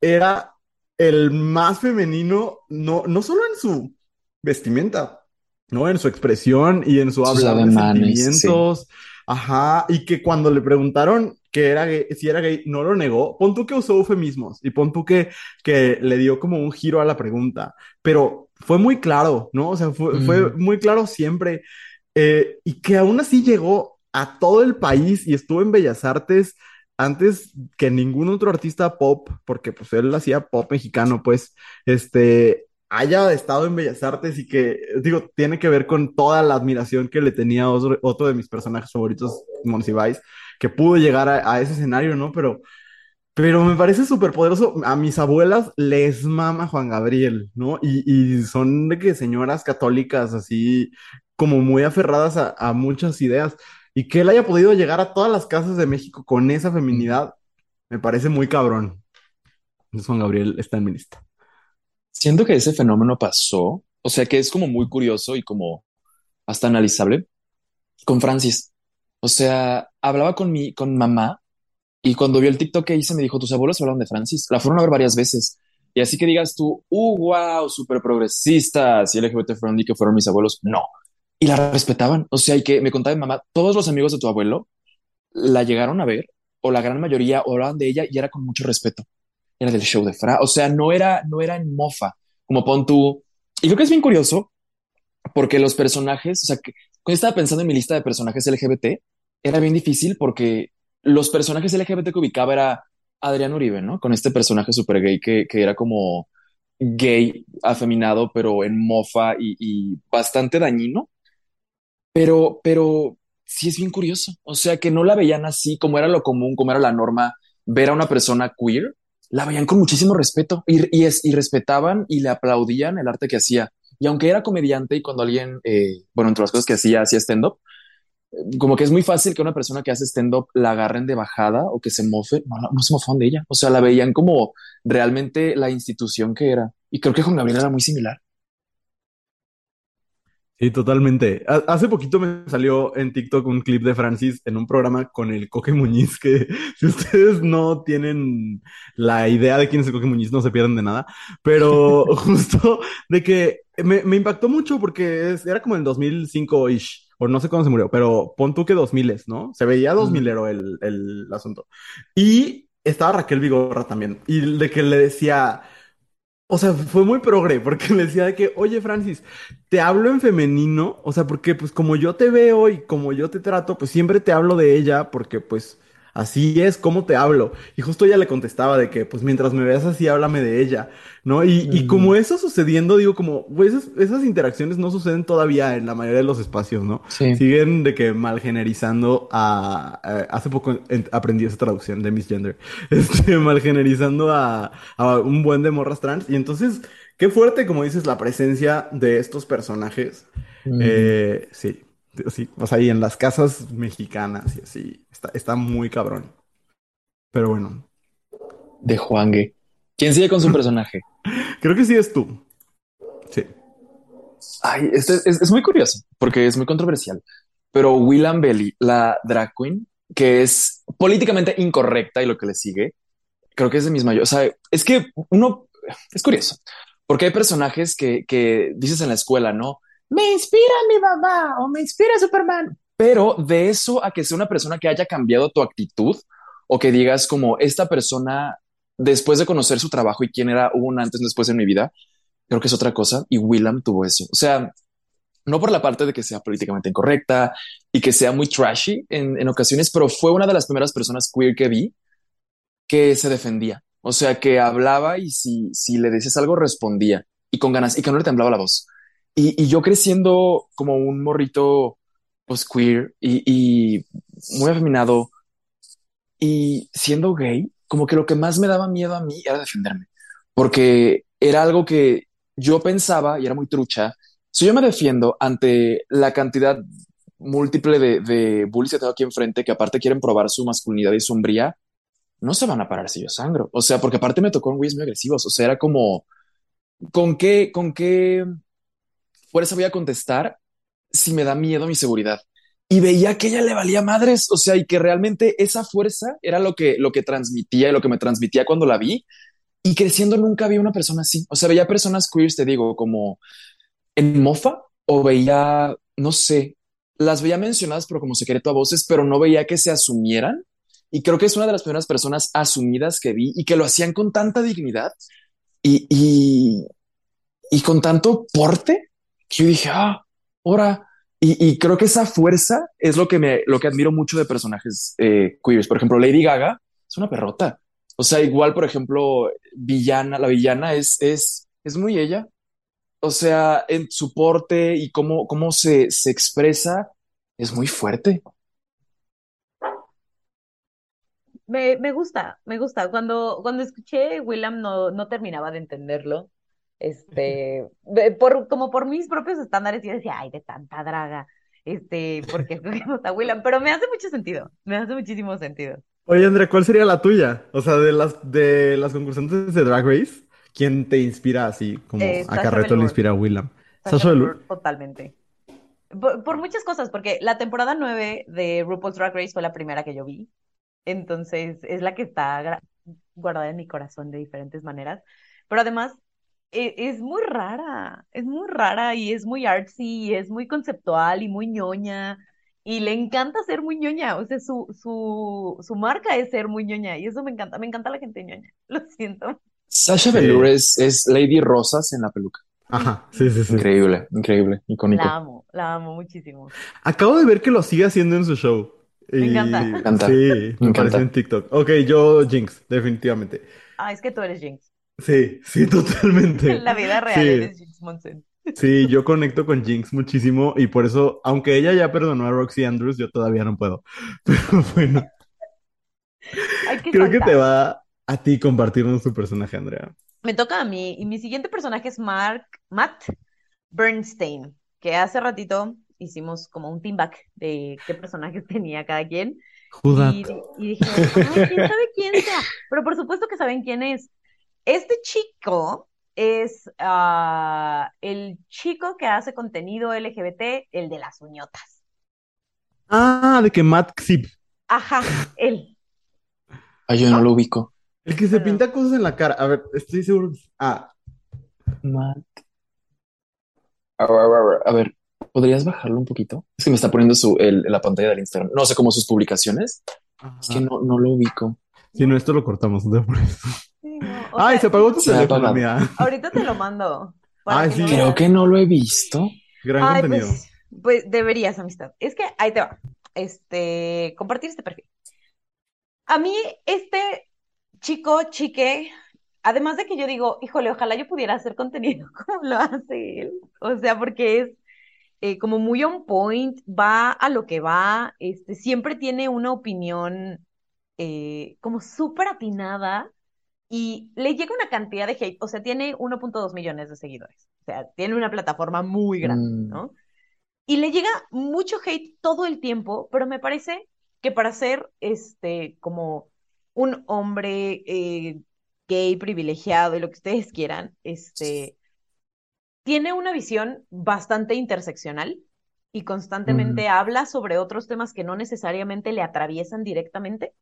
era el más femenino, no, no solo en su vestimenta, ¿no? En su expresión y en su Sus hablar de sentimientos. Ajá, y que cuando le preguntaron que era gay, si era gay, no lo negó. Pon tú que usó eufemismos y pon tú que, que le dio como un giro a la pregunta, pero fue muy claro, ¿no? O sea, fue, fue muy claro siempre. Eh, y que aún así llegó a todo el país y estuvo en Bellas Artes antes que ningún otro artista pop, porque pues él hacía pop mexicano, pues, este, haya estado en Bellas Artes y que, digo, tiene que ver con toda la admiración que le tenía otro, otro de mis personajes favoritos, Monsiváis, que pudo llegar a, a ese escenario, ¿no? Pero, pero me parece súper poderoso. A mis abuelas les mama Juan Gabriel, ¿no? Y, y son de que señoras católicas así como muy aferradas a, muchas ideas. Y que él haya podido llegar a todas las casas de México con esa feminidad, me parece muy cabrón. Entonces Juan Gabriel está en mi lista. Siento que ese fenómeno pasó, o sea que es como muy curioso y como hasta analizable con Francis. O sea, hablaba con mi, con mamá y cuando vio el TikTok que hice me dijo, tus abuelos hablaron de Francis. La fueron a ver varias veces. Y así que digas tú, uh, wow, súper progresistas y LGBT friendly que fueron mis abuelos. No. Y la respetaban. O sea, y que me contaba mi mamá, todos los amigos de tu abuelo la llegaron a ver o la gran mayoría hablaban de ella y era con mucho respeto. Era del show de Fra. O sea, no era, no era en mofa, como pon tú. Y creo que es bien curioso porque los personajes, o sea, que cuando estaba pensando en mi lista de personajes LGBT, era bien difícil porque los personajes LGBT que ubicaba era Adrián Uribe, ¿no? Con este personaje súper gay que, que era como gay, afeminado, pero en mofa y, y bastante dañino. Pero, pero sí es bien curioso. O sea, que no la veían así como era lo común, como era la norma, ver a una persona queer, la veían con muchísimo respeto y, es, y respetaban y le aplaudían el arte que hacía. Y aunque era comediante y cuando alguien, eh, bueno, entre las cosas que hacía, hacía stand-up, eh, como que es muy fácil que una persona que hace stand-up la agarren de bajada o que se mofe, no, se mofan de ella. O sea, la veían como realmente la institución que era. Y creo que con Gabriel era muy similar. Sí, totalmente. Ha- Hace poquito me salió en TikTok un clip de Francis en un programa con el Coque Muñiz, que *laughs* si ustedes no tienen la idea de quién es el Coque Muñiz, no se pierden de nada, pero *laughs* justo de que me, me impactó mucho porque es- era como en 2005-ish, o no sé cuándo se murió, pero pon tú que 2000 ¿no? Se veía 2000 ero el, el asunto. Y estaba Raquel Vigorra también, y de que le decía... O sea, fue muy progre, porque *laughs* le decía de que, oye, Francis, te hablo en femenino, o sea, porque pues como yo te veo y como yo te trato, pues siempre te hablo de ella, porque pues así es como te hablo. Y justo ella le contestaba de que, pues mientras me veas así, háblame de ella, ¿no? Y, y como eso sucediendo, digo, como, güey, esas, esas interacciones no suceden todavía en la mayoría de los espacios, ¿no? Sí. Siguen de que malgenerizando a, a- hace poco en- aprendí esa traducción de misgender, *laughs* este, malgenerizando a, a un buen de morras trans. Y entonces, qué fuerte, como dices, la presencia de estos personajes. Mm. Eh, sí, sí, o sea, y en las casas mexicanas y así, está, está muy cabrón. Pero bueno, de Juangue. ¿Quién sigue con su *laughs* personaje? creo que sí es tú. Sí. Ay, este es, es muy curioso porque es muy controversial. Pero Willam Belly, la drag queen, que es políticamente incorrecta y lo que le sigue, creo que es de misma yo. O sea, es que uno es curioso porque hay personajes que, que dices en la escuela, ¿no? Me inspira mi mamá o me inspira Superman. Pero de eso a que sea una persona que haya cambiado tu actitud o que digas como esta persona, después de conocer su trabajo y quién era un antes después en mi vida, creo que es otra cosa y Willam tuvo eso. O sea, no por la parte de que sea políticamente incorrecta y que sea muy trashy en, en ocasiones, pero fue una de las primeras personas queer que vi que se defendía. O sea, que hablaba y si, si le decías algo respondía y con ganas y que no le temblaba la voz. Y, y yo creciendo como un morrito pues queer y, y muy afeminado y siendo gay, como que lo que más me daba miedo a mí era defenderme, porque era algo que yo pensaba y era muy trucha. Si yo me defiendo ante la cantidad múltiple de, de bullies que tengo aquí enfrente, que aparte quieren probar su masculinidad y su hombría, no se van a parar si yo sangro. O sea, porque aparte me tocó en güeyes muy agresivos. O sea, era como, ¿con qué, con qué fuerza voy a contestar si me da miedo mi seguridad? Y veía que ella le valía madres, o sea, y que realmente esa fuerza era lo que, lo que transmitía y lo que me transmitía cuando la vi. Y creciendo nunca vi una persona así. O sea, veía personas queers, te digo, como en mofa o veía, no sé, las veía mencionadas, pero como secreto a voces, pero no veía que se asumieran. Y creo que es una de las primeras personas asumidas que vi y que lo hacían con tanta dignidad y, y, con tanto porte yo dije, ah, ahora. Y, creo que esa fuerza es lo que me, lo que admiro mucho de personajes eh, queers. Por ejemplo, Lady Gaga es una perrota. O sea, igual, por ejemplo, villana, la villana es, es, es muy ella. O sea, en su porte y cómo, cómo se, se expresa es muy fuerte. Me, me gusta, me gusta. Cuando, cuando escuché Willam no, no terminaba de entenderlo. Este, por, como por mis propios estándares, yo decía, ay, de tanta draga. Este, porque *laughs* escogimos a Willam, pero me hace mucho sentido, me hace muchísimo sentido. Oye, Andrea, ¿cuál sería la tuya? O sea, de las, de las concursantes de Drag Race, ¿quién te inspira así como Eh, a Carreto le inspira a Willam? Sasha Velour, totalmente. Por, por muchas cosas, porque la temporada 9 de RuPaul's Drag Race fue la primera que yo vi. Entonces, es la que está guardada en mi corazón de diferentes maneras. Pero además, es muy rara, es muy rara y es muy artsy y es muy conceptual y muy ñoña. Y le encanta ser muy ñoña, o sea, su, su, su marca es ser muy ñoña y eso me encanta, me encanta la gente ñoña, *laughs* lo siento. Sasha Sí. Velour es, es Lady Rosas en la peluca. Ajá, sí, sí, sí. Increíble, increíble, icónico. La amo, la amo muchísimo. Acabo de ver que lo sigue haciendo en su show. Me encanta. Y Me encanta. sí, Me me encanta. apareció en TikTok. Ok, yo Jinx, definitivamente. Ah, es que tú eres Jinx. Sí, sí, *laughs* totalmente. En la vida real Sí. eres Jinx Monsen. Sí, yo conecto con Jinx muchísimo y por eso, aunque ella ya perdonó a Roxy Andrews, yo todavía no puedo. *laughs* Pero bueno, que creo que te va a ti compartirnos tu personaje, Andrea. Me toca a mí y mi siguiente personaje es Mark, Matt Bernstein, que hace ratito hicimos como un team back de qué personajes *laughs* tenía cada quien y, y dije, "Ay, quién sabe quién sea, pero por supuesto que saben quién es. Este chico es ah, el chico que hace contenido LGBT, el de las uñotas. Ah, de que Matt Xip, Ajá, él. Ay, yo no lo ubico. el que se Bueno. pinta cosas en la cara. A ver, estoy seguro. Ah, Matt. A ver, a ver, a ver, ¿podrías bajarlo un poquito? Es que me está poniendo su, el, la pantalla del Instagram. No sé cómo sus publicaciones. Es que no, no lo ubico. Si no, esto lo cortamos, no Ay, sea, se apagó tu Se teléfono, mía. ahorita te lo mando Ay, que sí. lo Creo que no lo he visto. Gran Ay, contenido. pues, pues deberías, amistad. Es que ahí te va. Este, compartir este perfil. A mí, este chico, chique, además de que yo digo, híjole, ojalá yo pudiera hacer contenido *laughs* como lo hace él. O sea, porque es eh, como muy on point, va a lo que va, este, siempre tiene una opinión eh, como súper atinada y le llega una cantidad de hate, o sea, tiene 1.2 millones de seguidores, o sea, tiene una plataforma muy grande, Mm. ¿no? Y le llega mucho hate todo el tiempo, pero me parece que para ser este como un hombre eh, gay privilegiado y lo que ustedes quieran, este tiene una visión bastante interseccional y constantemente habla sobre otros temas que no necesariamente le atraviesan directamente,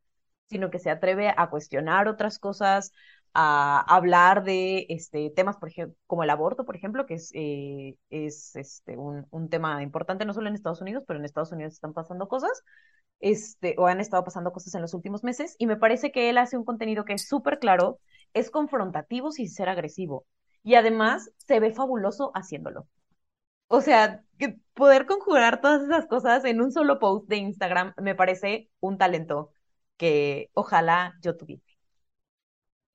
sino que se atreve a cuestionar otras cosas, a hablar de este, temas, por ejemplo, como el aborto, por ejemplo, que es, eh, es este, un, un tema importante no solo en Estados Unidos, pero en Estados Unidos están pasando cosas, este, o han estado pasando cosas en los últimos meses, y me parece que él hace un contenido que es súper claro, es confrontativo sin ser agresivo, y además se ve fabuloso haciéndolo. O sea, que poder conjugar todas esas cosas en un solo post de Instagram me parece un talento que ojalá yo tuviera.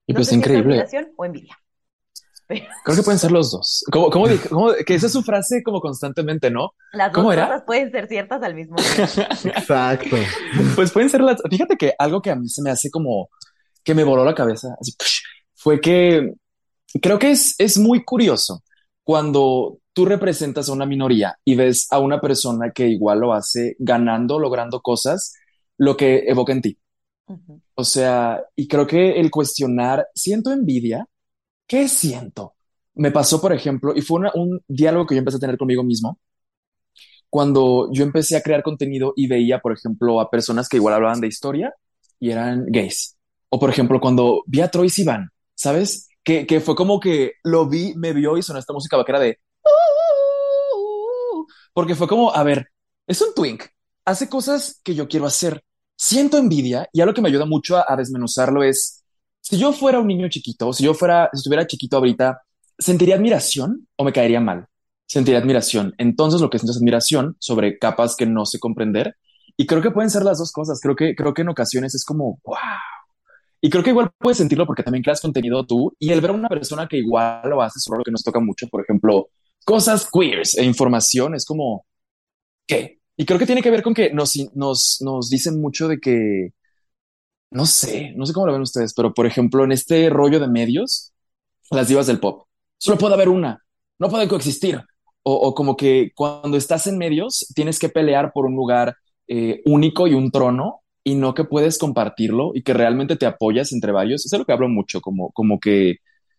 Y No pues sé si es increíble. o envidia. *laughs* Pero Creo que pueden ser los dos. ¿Cómo, cómo? ¿Cómo- que esa es su frase como constantemente, ¿no? las ¿Cómo dos era? cosas pueden ser ciertas al mismo tiempo. *laughs* Exacto. *laughs* Pues pueden ser las. Fíjate que algo que a mí se me hace como que me voló la cabeza fue que creo que es, es muy curioso cuando tú representas a una minoría y ves a una persona que igual lo hace ganando, logrando cosas, lo que evoca en ti. O sea, y creo que el cuestionar, siento envidia, ¿qué siento? Me pasó, por ejemplo, y fue un diálogo que yo empecé a tener conmigo mismo cuando yo empecé a crear contenido y veía, por ejemplo, a personas que igual hablaban de historia y eran gays. O, por ejemplo, cuando vi a Troy Sivan, ¿sabes? Que, que fue como que lo vi, me vio y sonó esta música vaquera de... Porque fue como, a ver, es un twink, hace cosas que yo quiero hacer. Siento envidia y algo que me ayuda mucho a, desmenuzarlo es, si yo fuera un niño chiquito, si yo fuera, si estuviera chiquito ahorita, ¿sentiría admiración o me caería mal? Sentiría admiración. Entonces lo que siento es admiración sobre capas que no sé comprender. Y creo que pueden ser las dos cosas. Creo que, creo que en ocasiones es como, wow. Y creo que igual puedes sentirlo porque también creas contenido tú y el ver a una persona que igual lo hace sobre lo que nos toca mucho, por ejemplo, cosas queers e información, es como, ¿qué? Y creo que tiene que ver con que nos, nos, nos dicen mucho de que, no sé, no sé cómo lo ven ustedes, pero por ejemplo, en este rollo de medios, las divas del pop, solo puede haber una, no puede coexistir. O, o como que cuando estás en medios, tienes que pelear por un lugar eh, único y un trono y no que puedes compartirlo y que realmente te apoyas entre varios. Eso es lo que hablo mucho, como, como que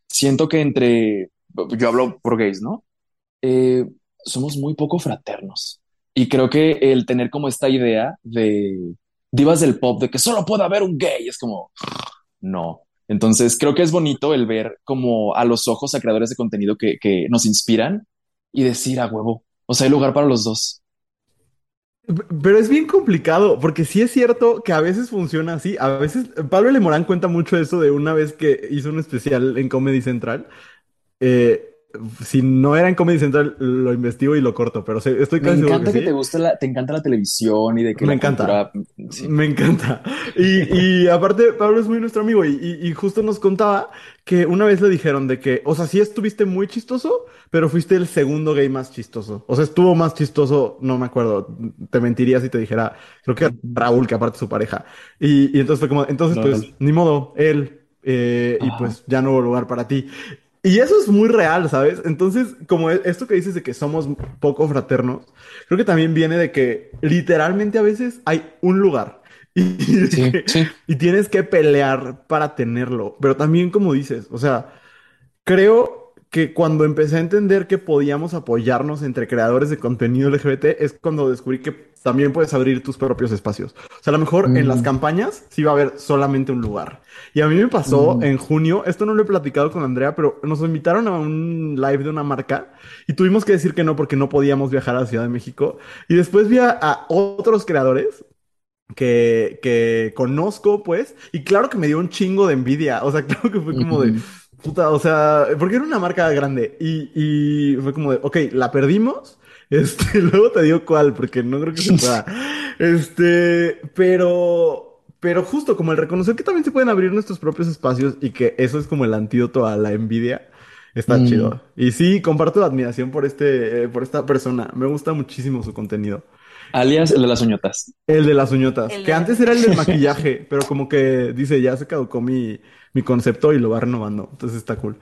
siento que entre, yo hablo por gays, ¿no? Eh, somos muy poco fraternos. Y creo que el tener como esta idea de divas del pop, de que solo puede haber un gay, es como, no. Entonces creo que es bonito el ver como a los ojos a creadores de contenido que, nos inspiran y decir a huevo, o sea, hay lugar para los dos. Pero es bien complicado, porque sí es cierto que a veces funciona así. A veces, Pablo Lemorán cuenta mucho eso de una vez que hizo un especial en Comedy Central. eh, si no era en Comedy Central, lo investigo y lo corto, pero estoy Me casi seguro encanta que que te gusta la, te encanta la televisión y de que Me la encanta. cultura, sí. Me encanta. Y, y aparte, Pablo es muy nuestro amigo y, y- y justo nos contaba que una vez le dijeron de que, o sea, sí estuviste muy chistoso, pero fuiste el segundo gay más chistoso. O sea, estuvo más chistoso, no me acuerdo, te mentiría si te dijera, creo que Raúl, que aparte es su pareja. Y, entonces fue como, entonces pues, Lol. ni modo, él, eh, y pues ya no hubo lugar para ti. Y eso es muy real, ¿sabes? Entonces, como e- esto que dices de que somos poco fraternos, creo que también viene de que literalmente a veces hay un lugar y, *laughs* y de Sí, que- sí. y tienes que pelear para tenerlo. Pero también, como dices, o sea, creo que cuando empecé a entender que podíamos apoyarnos entre creadores de contenido LGBT es cuando descubrí que también puedes abrir tus propios espacios. O sea, a lo mejor en las Mm. campañas sí va a haber solamente un lugar. Y a mí me pasó Mm. en junio, esto no lo he platicado con Andrea, pero nos invitaron a un live de una marca y tuvimos que decir que no porque no podíamos viajar a la Ciudad de México. Y después vi a, a otros creadores que, que conozco, pues, y claro que me dio un chingo de envidia. O sea, *laughs* claro que fue como de, puta, o sea, porque era una marca grande y, y fue como de, ok, la perdimos. Este, *laughs* luego te digo cuál, porque no creo que se pueda. Este, pero, pero justo como el reconocer que también se pueden abrir nuestros propios espacios y que eso es como el antídoto a la envidia, está Mm. chido. Y sí, comparto la admiración por este, eh, por esta persona. Me gusta muchísimo su contenido. Alias el de las uñotas. El de las uñotas, El que de- antes era el del maquillaje, pero como que dice, ya se caducó mi, mi concepto y lo va renovando. Entonces está cool.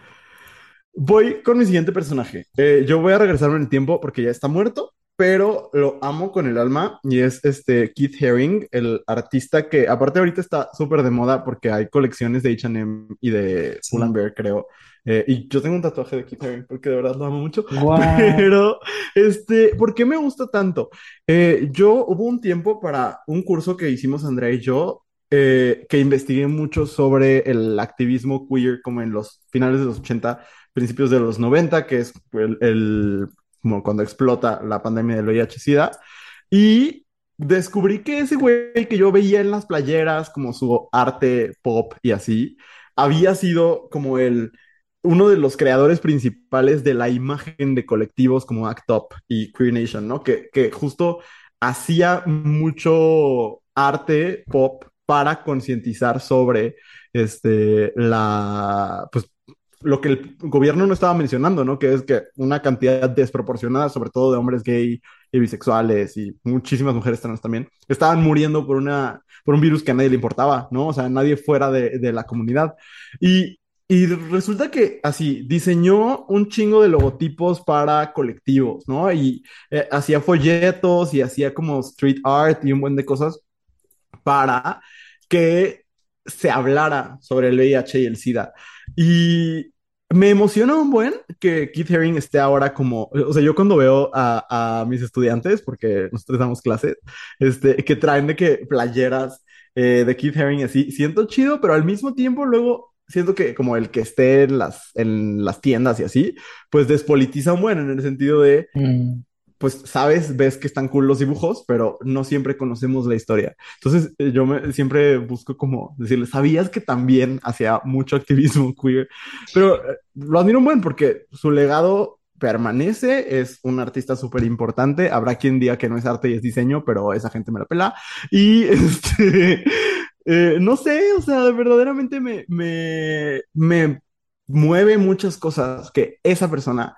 Voy con mi siguiente personaje. Eh, yo voy a regresarme en el tiempo porque ya está muerto, pero lo amo con el alma y es este Keith Haring, el artista que aparte ahorita está súper de moda porque hay colecciones de H&M y de Sí. Pull&Bear, creo. Eh, y yo tengo un tatuaje de Keith Haring porque de verdad lo amo mucho. Guau. *laughs* Pero, este, ¿por qué me gusta tanto? Eh, yo hubo un tiempo para un curso que hicimos Andrea y yo, eh, que investigué mucho sobre el activismo queer como en los finales de los 80, principios de los 90, que es el, como cuando explota la pandemia del VIH-Sida. Y descubrí que ese güey que yo veía en las playeras, como su arte pop y así, había sido como el uno de los creadores principales de la imagen de colectivos como ACT UP y Queer Nation, ¿no? Que, que justo hacía mucho arte pop para concientizar sobre este, la, pues, lo que el gobierno no estaba mencionando, ¿no? Que es que una cantidad desproporcionada, sobre todo de hombres gay y bisexuales y muchísimas mujeres trans también, estaban muriendo por una, por un virus que a nadie le importaba, ¿no? O sea, nadie fuera de, de la comunidad. Y, y resulta que así diseñó un chingo de logotipos para colectivos, ¿no? Y eh, hacía folletos y hacía como street art y un buen de cosas para que se hablara sobre el VIH y el SIDA. Y me emociona un buen que Keith Haring esté ahora como, o sea, yo cuando veo a, a mis estudiantes, porque nosotros damos clases, este, que traen de que playeras eh, de Keith Haring así, siento chido, pero al mismo tiempo luego siento que como el que esté en las, en las tiendas y así, pues despolitiza un buen en el sentido de, Mm. Pues sabes, ves que están cool los dibujos, pero no siempre conocemos la historia. Entonces, eh, yo me, siempre busco como decirles, ¿sabías que también hacía mucho activismo *laughs* queer? Pero eh, lo admiro un buen porque su legado permanece, es un artista súper importante. Habrá quien diga que no es arte y es diseño, pero esa gente me la pela. Y *laughs* este, eh, no sé, o sea, verdaderamente me, me, me mueve muchas cosas que esa persona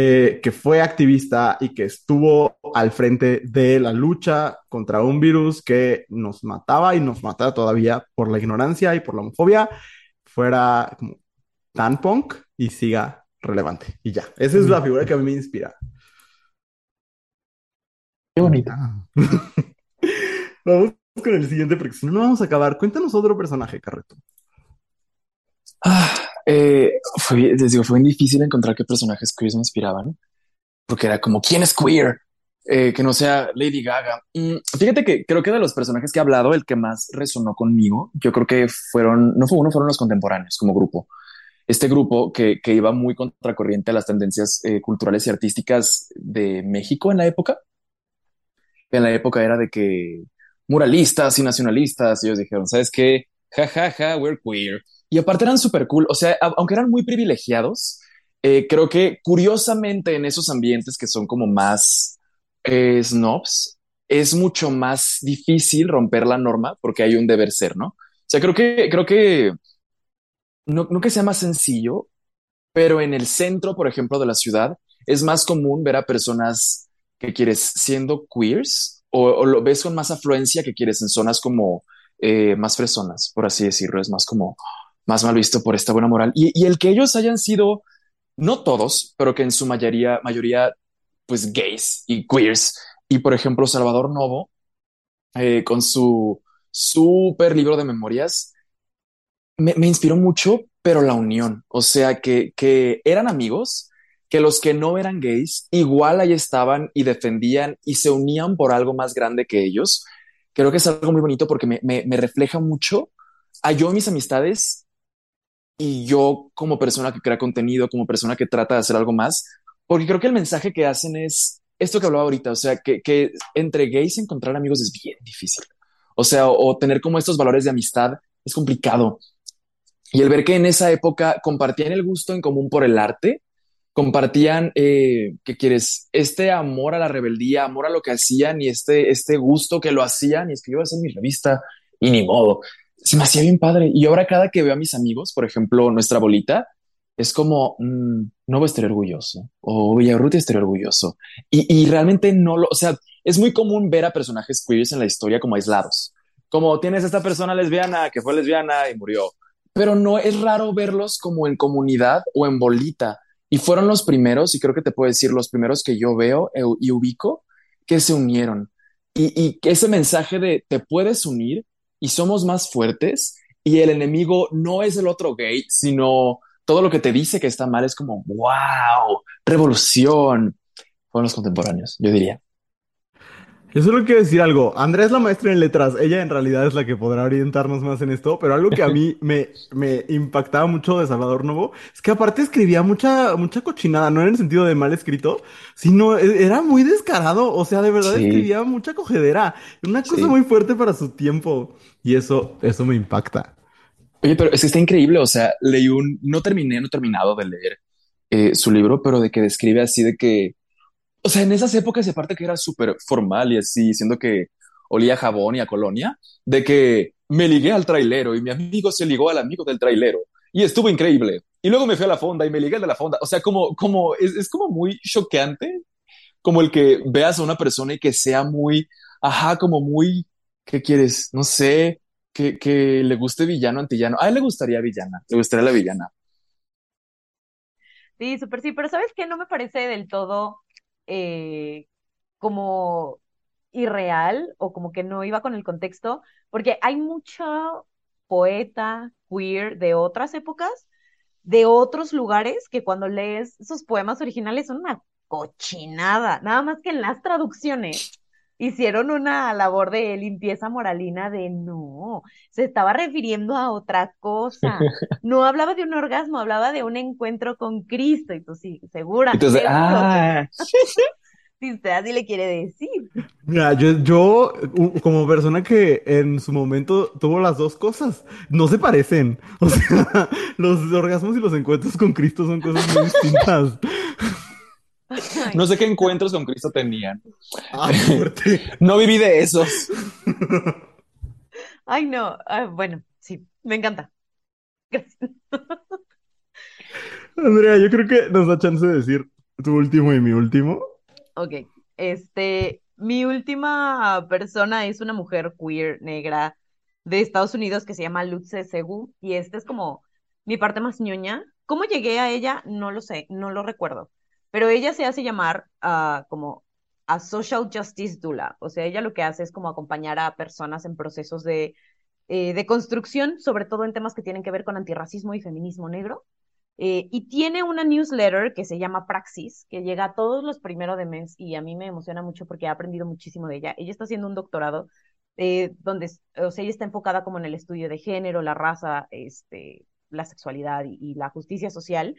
eh, que fue activista y que estuvo al frente de la lucha contra un virus que nos mataba y nos mata todavía por la ignorancia y por la homofobia, fuera como tan punk y siga relevante. Y ya, esa es la figura que a mí me inspira. Qué bonito. *laughs* Vamos con el siguiente, porque si no, no vamos a acabar. Cuéntanos otro personaje, Carreto. Ah, eh, fue, les digo, fue bien difícil encontrar qué personajes queer me inspiraban, porque era como, ¿quién es queer? Eh, que no sea Lady Gaga. Mm, fíjate que creo que de los personajes que he hablado, el que más resonó conmigo, yo creo que fueron, no fue uno, fueron los contemporáneos como grupo. Este grupo que, que iba muy contracorriente a las tendencias eh, culturales y artísticas de México en la época. En la época era de que muralistas y nacionalistas, ellos dijeron, ¿sabes qué? Ja, ja, ja, we're queer. Y aparte eran súper cool, o sea, aunque eran muy privilegiados, Eh, creo que curiosamente en esos ambientes que son como más eh, snobs, es mucho más difícil romper la norma porque hay un deber ser, ¿no? O sea, creo que, creo que no, no que sea más sencillo, pero en el centro, por ejemplo, de la ciudad, es más común ver a personas que quieres siendo queers o, o lo ves con más afluencia que quieres en zonas como eh, más fresonas, por así decirlo. Es más como más mal visto por esta buena moral. Y, y el que ellos hayan sido, no todos, pero que en su mayoría, mayoría, pues gays y queers. Y por ejemplo, Salvador Novo, eh, con su súper libro de memorias, me, me inspiró mucho, pero la unión. O sea, que, que eran amigos, que los que no eran gays igual ahí estaban y defendían y se unían por algo más grande que ellos. Creo que es algo muy bonito porque me, me, me refleja mucho a yo y mis amistades y yo como persona que crea contenido, como persona que trata de hacer algo más, porque creo que el mensaje que hacen es esto que hablaba ahorita, o sea, que, que entre gays encontrar amigos es bien difícil. O sea, o, tener como estos valores de amistad es complicado. Y el ver que en esa época compartían el gusto en común por el arte, compartían, eh, ¿qué quieres? Este amor a la rebeldía, amor a lo que hacían y este, este gusto que lo hacían y es que yo iba a hacer mi revista y ni modo. Se me hacía bien padre. Y ahora cada que veo a mis amigos, por ejemplo, nuestra bolita, es como, mmm, no voy a estar orgulloso o Villarruti estaría orgulloso. Y, y realmente no lo, o sea, es muy común ver a personajes queers en la historia como aislados. Como tienes esta persona lesbiana que fue lesbiana y murió pero no es raro verlos como en comunidad o en bolita. Y fueron los primeros, y creo que te puedo decir, los primeros que yo veo e- y ubico que se unieron. Y, y ese mensaje de te puedes unir y somos más fuertes y el enemigo no es el otro gay, sino todo lo que te dice que está mal es como, wow, revolución. Fueron los contemporáneos, yo diría. Yo solo quiero decir algo. Andrea es la maestra en letras. Ella en realidad es la que podrá orientarnos más en esto. Pero algo que a mí me, me impactaba mucho de Salvador Novo es que aparte escribía mucha, mucha cochinada. No en el sentido de mal escrito, sino e- era muy descarado. O sea, de verdad Sí, escribía mucha cogedera. Una cosa sí. muy fuerte para su tiempo. Y eso, eso me impacta. Oye, pero es que está increíble. O sea, leí un, no terminé, no he terminado de leer eh, su libro, pero de que describe así de que O sea, en esas épocas, aparte que era súper formal y así, siendo que olía a jabón y a colonia, de que me ligué al trailero y mi amigo se ligó al amigo del trailero y estuvo increíble. Y luego me fui a la fonda y me ligué al de la fonda. O sea, como, como es, es como muy choqueante, como el que veas a una persona y que sea muy, ajá, como muy, ¿qué quieres? No sé, que, que le guste villano, antillano. A él le gustaría villana, le gustaría la villana. Sí, súper sí, pero ¿sabes qué? No me parece del todo eh, como irreal o como que no iba con el contexto, porque hay mucho poeta queer de otras épocas, de otros lugares, que cuando lees sus poemas originales son una cochinada, nada más que en las traducciones hicieron una labor de limpieza moralina de no, se estaba refiriendo a otra cosa. *laughs* No hablaba de un orgasmo, hablaba de un encuentro con Cristo. Y tú sí, segura, Entonces, ah, *laughs* si usted así le quiere decir. Mira, yo, yo, como persona que en su momento tuvo las dos cosas, no se parecen. *laughs* O sea, los orgasmos y los encuentros con Cristo son cosas muy distintas. No sé qué encuentros con Cristo tenían. Ah. *laughs* No viví de esos. ay, no, ah, bueno, sí, me encanta. Gracias. *laughs* Andrea, yo creo que nos da chance de decir tu último y mi último. Ok, este, mi última persona es una mujer queer negra de Estados Unidos que se llama Lutze Segu y esta es como mi parte más ñoña. ¿Cómo llegué a ella? No lo sé, no lo recuerdo, pero ella se hace llamar ah, como a social justice doula, o sea, ella lo que hace es como acompañar a personas en procesos de, eh, de construcción, sobre todo en temas que tienen que ver con antirracismo y feminismo negro. Eh, y tiene una newsletter que se llama Praxis, que llega todos los primeros de mes y a mí me emociona mucho porque he aprendido muchísimo de ella. Ella está haciendo un doctorado eh, donde, o sea, ella está enfocada como en el estudio de género, la raza, este, la sexualidad y la justicia social.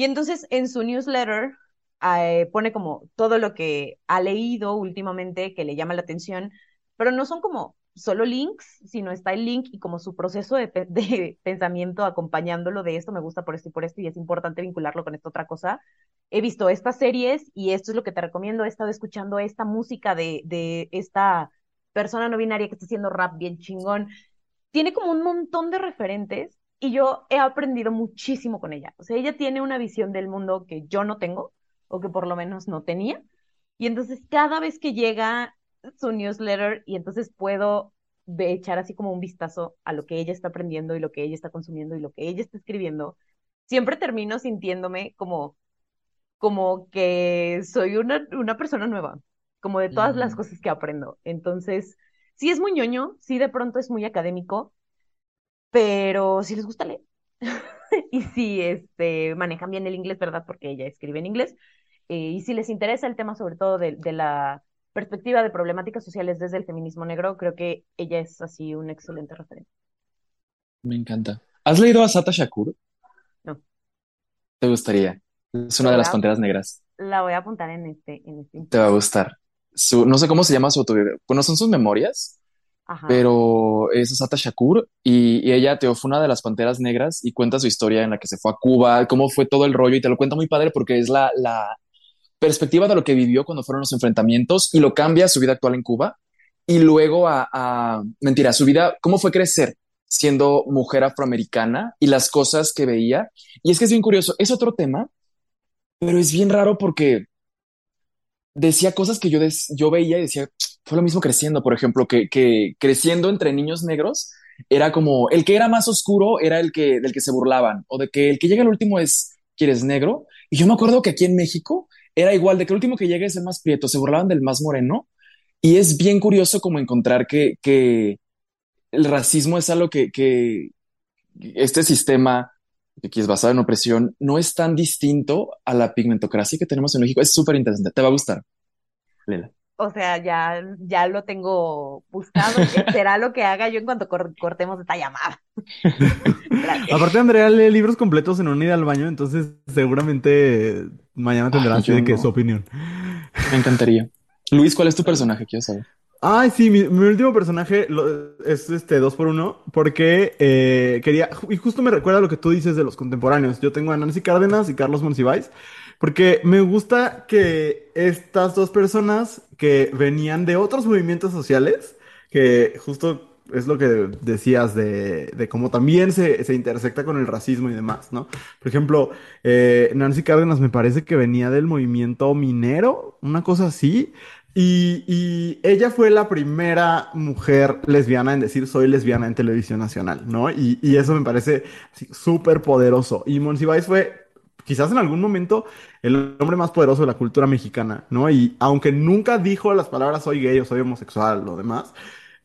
Y entonces en su newsletter eh, pone como todo lo que ha leído últimamente que le llama la atención, pero no son como solo links, sino está el link y como su proceso *laughs* de, pensamiento acompañándolo de esto me gusta por esto y por esto y es importante vincularlo con esta otra cosa. He visto estas series y esto es lo que te recomiendo. He estado escuchando esta música de, de esta persona no binaria que está haciendo rap bien chingón. Tiene como un montón de referentes y yo he aprendido muchísimo con ella. O sea, ella tiene una visión del mundo que yo no tengo o que por lo menos no tenía. Y entonces cada vez que llega su newsletter y entonces puedo echar así como un vistazo a lo que ella está aprendiendo y lo que ella está consumiendo y lo que ella está escribiendo, siempre termino sintiéndome como, como que soy una, una persona nueva, como de todas las cosas que aprendo. Entonces, sí es muy ñoño, sí de pronto es muy académico, pero si les gusta leer. *laughs* y si este, manejan bien el inglés, ¿verdad? Porque ella escribe en inglés. Eh, y si les interesa el tema sobre todo de, de la perspectiva de problemáticas sociales desde el feminismo negro, creo que ella es así un excelente referente. Me encanta. ¿Has leído a Sata Shakur? No. ¿Te gustaría? Es una de las panteras negras. La voy a apuntar en este. En este Te va a gustar. Su, no sé cómo se llama su autobiografía. Bueno, son sus memorias, Pero es Sata Shakur y, ella te fue una de las panteras negras y cuenta su historia en la que se fue a Cuba, cómo fue todo el rollo y te lo cuenta muy padre porque es la, la perspectiva de lo que vivió cuando fueron los enfrentamientos y lo cambia su vida actual en Cuba y luego a, a mentira, su vida, cómo fue crecer siendo mujer afroamericana y las cosas que veía. Y es que es bien curioso, es otro tema, pero es bien raro porque decía cosas que yo, yo veía y decía, fue lo mismo creciendo, por ejemplo, que, que creciendo entre niños negros era como el que era más oscuro era el que del que se burlaban o de que el que llega al último es quieres negro y yo me acuerdo que aquí en México era igual de que el último que llega es el más prieto se burlaban del más moreno y es bien curioso como encontrar que, que el racismo es algo que, que este sistema que es basado en opresión no es tan distinto a la pigmentocracia que tenemos en México es súper interesante te va a gustar Lela o sea, ya, ya lo tengo buscado. *laughs* Será lo que haga yo en cuanto cor cortemos esta llamada. *laughs* Aparte, Andrea lee libros completos en una ida al baño, entonces seguramente mañana tendrá así de que no. su opinión. Me encantaría. Luis, ¿cuál es tu personaje? Quiero saber. Ay, sí, mi, mi último personaje es este dos por uno, porque eh, quería, y justo me recuerda lo que tú dices de los contemporáneos. Yo tengo a Nancy Cárdenas y Carlos Monsiváis, porque me gusta que estas dos personas que venían de otros movimientos sociales, que justo es lo que decías de, de cómo también se, se intersecta con el racismo y demás, ¿no? Por ejemplo, eh, Nancy Cárdenas me parece que venía del movimiento minero, una cosa así. Y, ella fue la primera mujer lesbiana en decir soy lesbiana en televisión nacional, ¿no? Y, eso me parece súper poderoso. Y Monsiváis fue quizás en algún momento el hombre más poderoso de la cultura mexicana, ¿no? Y aunque nunca dijo las palabras soy gay o soy homosexual o demás,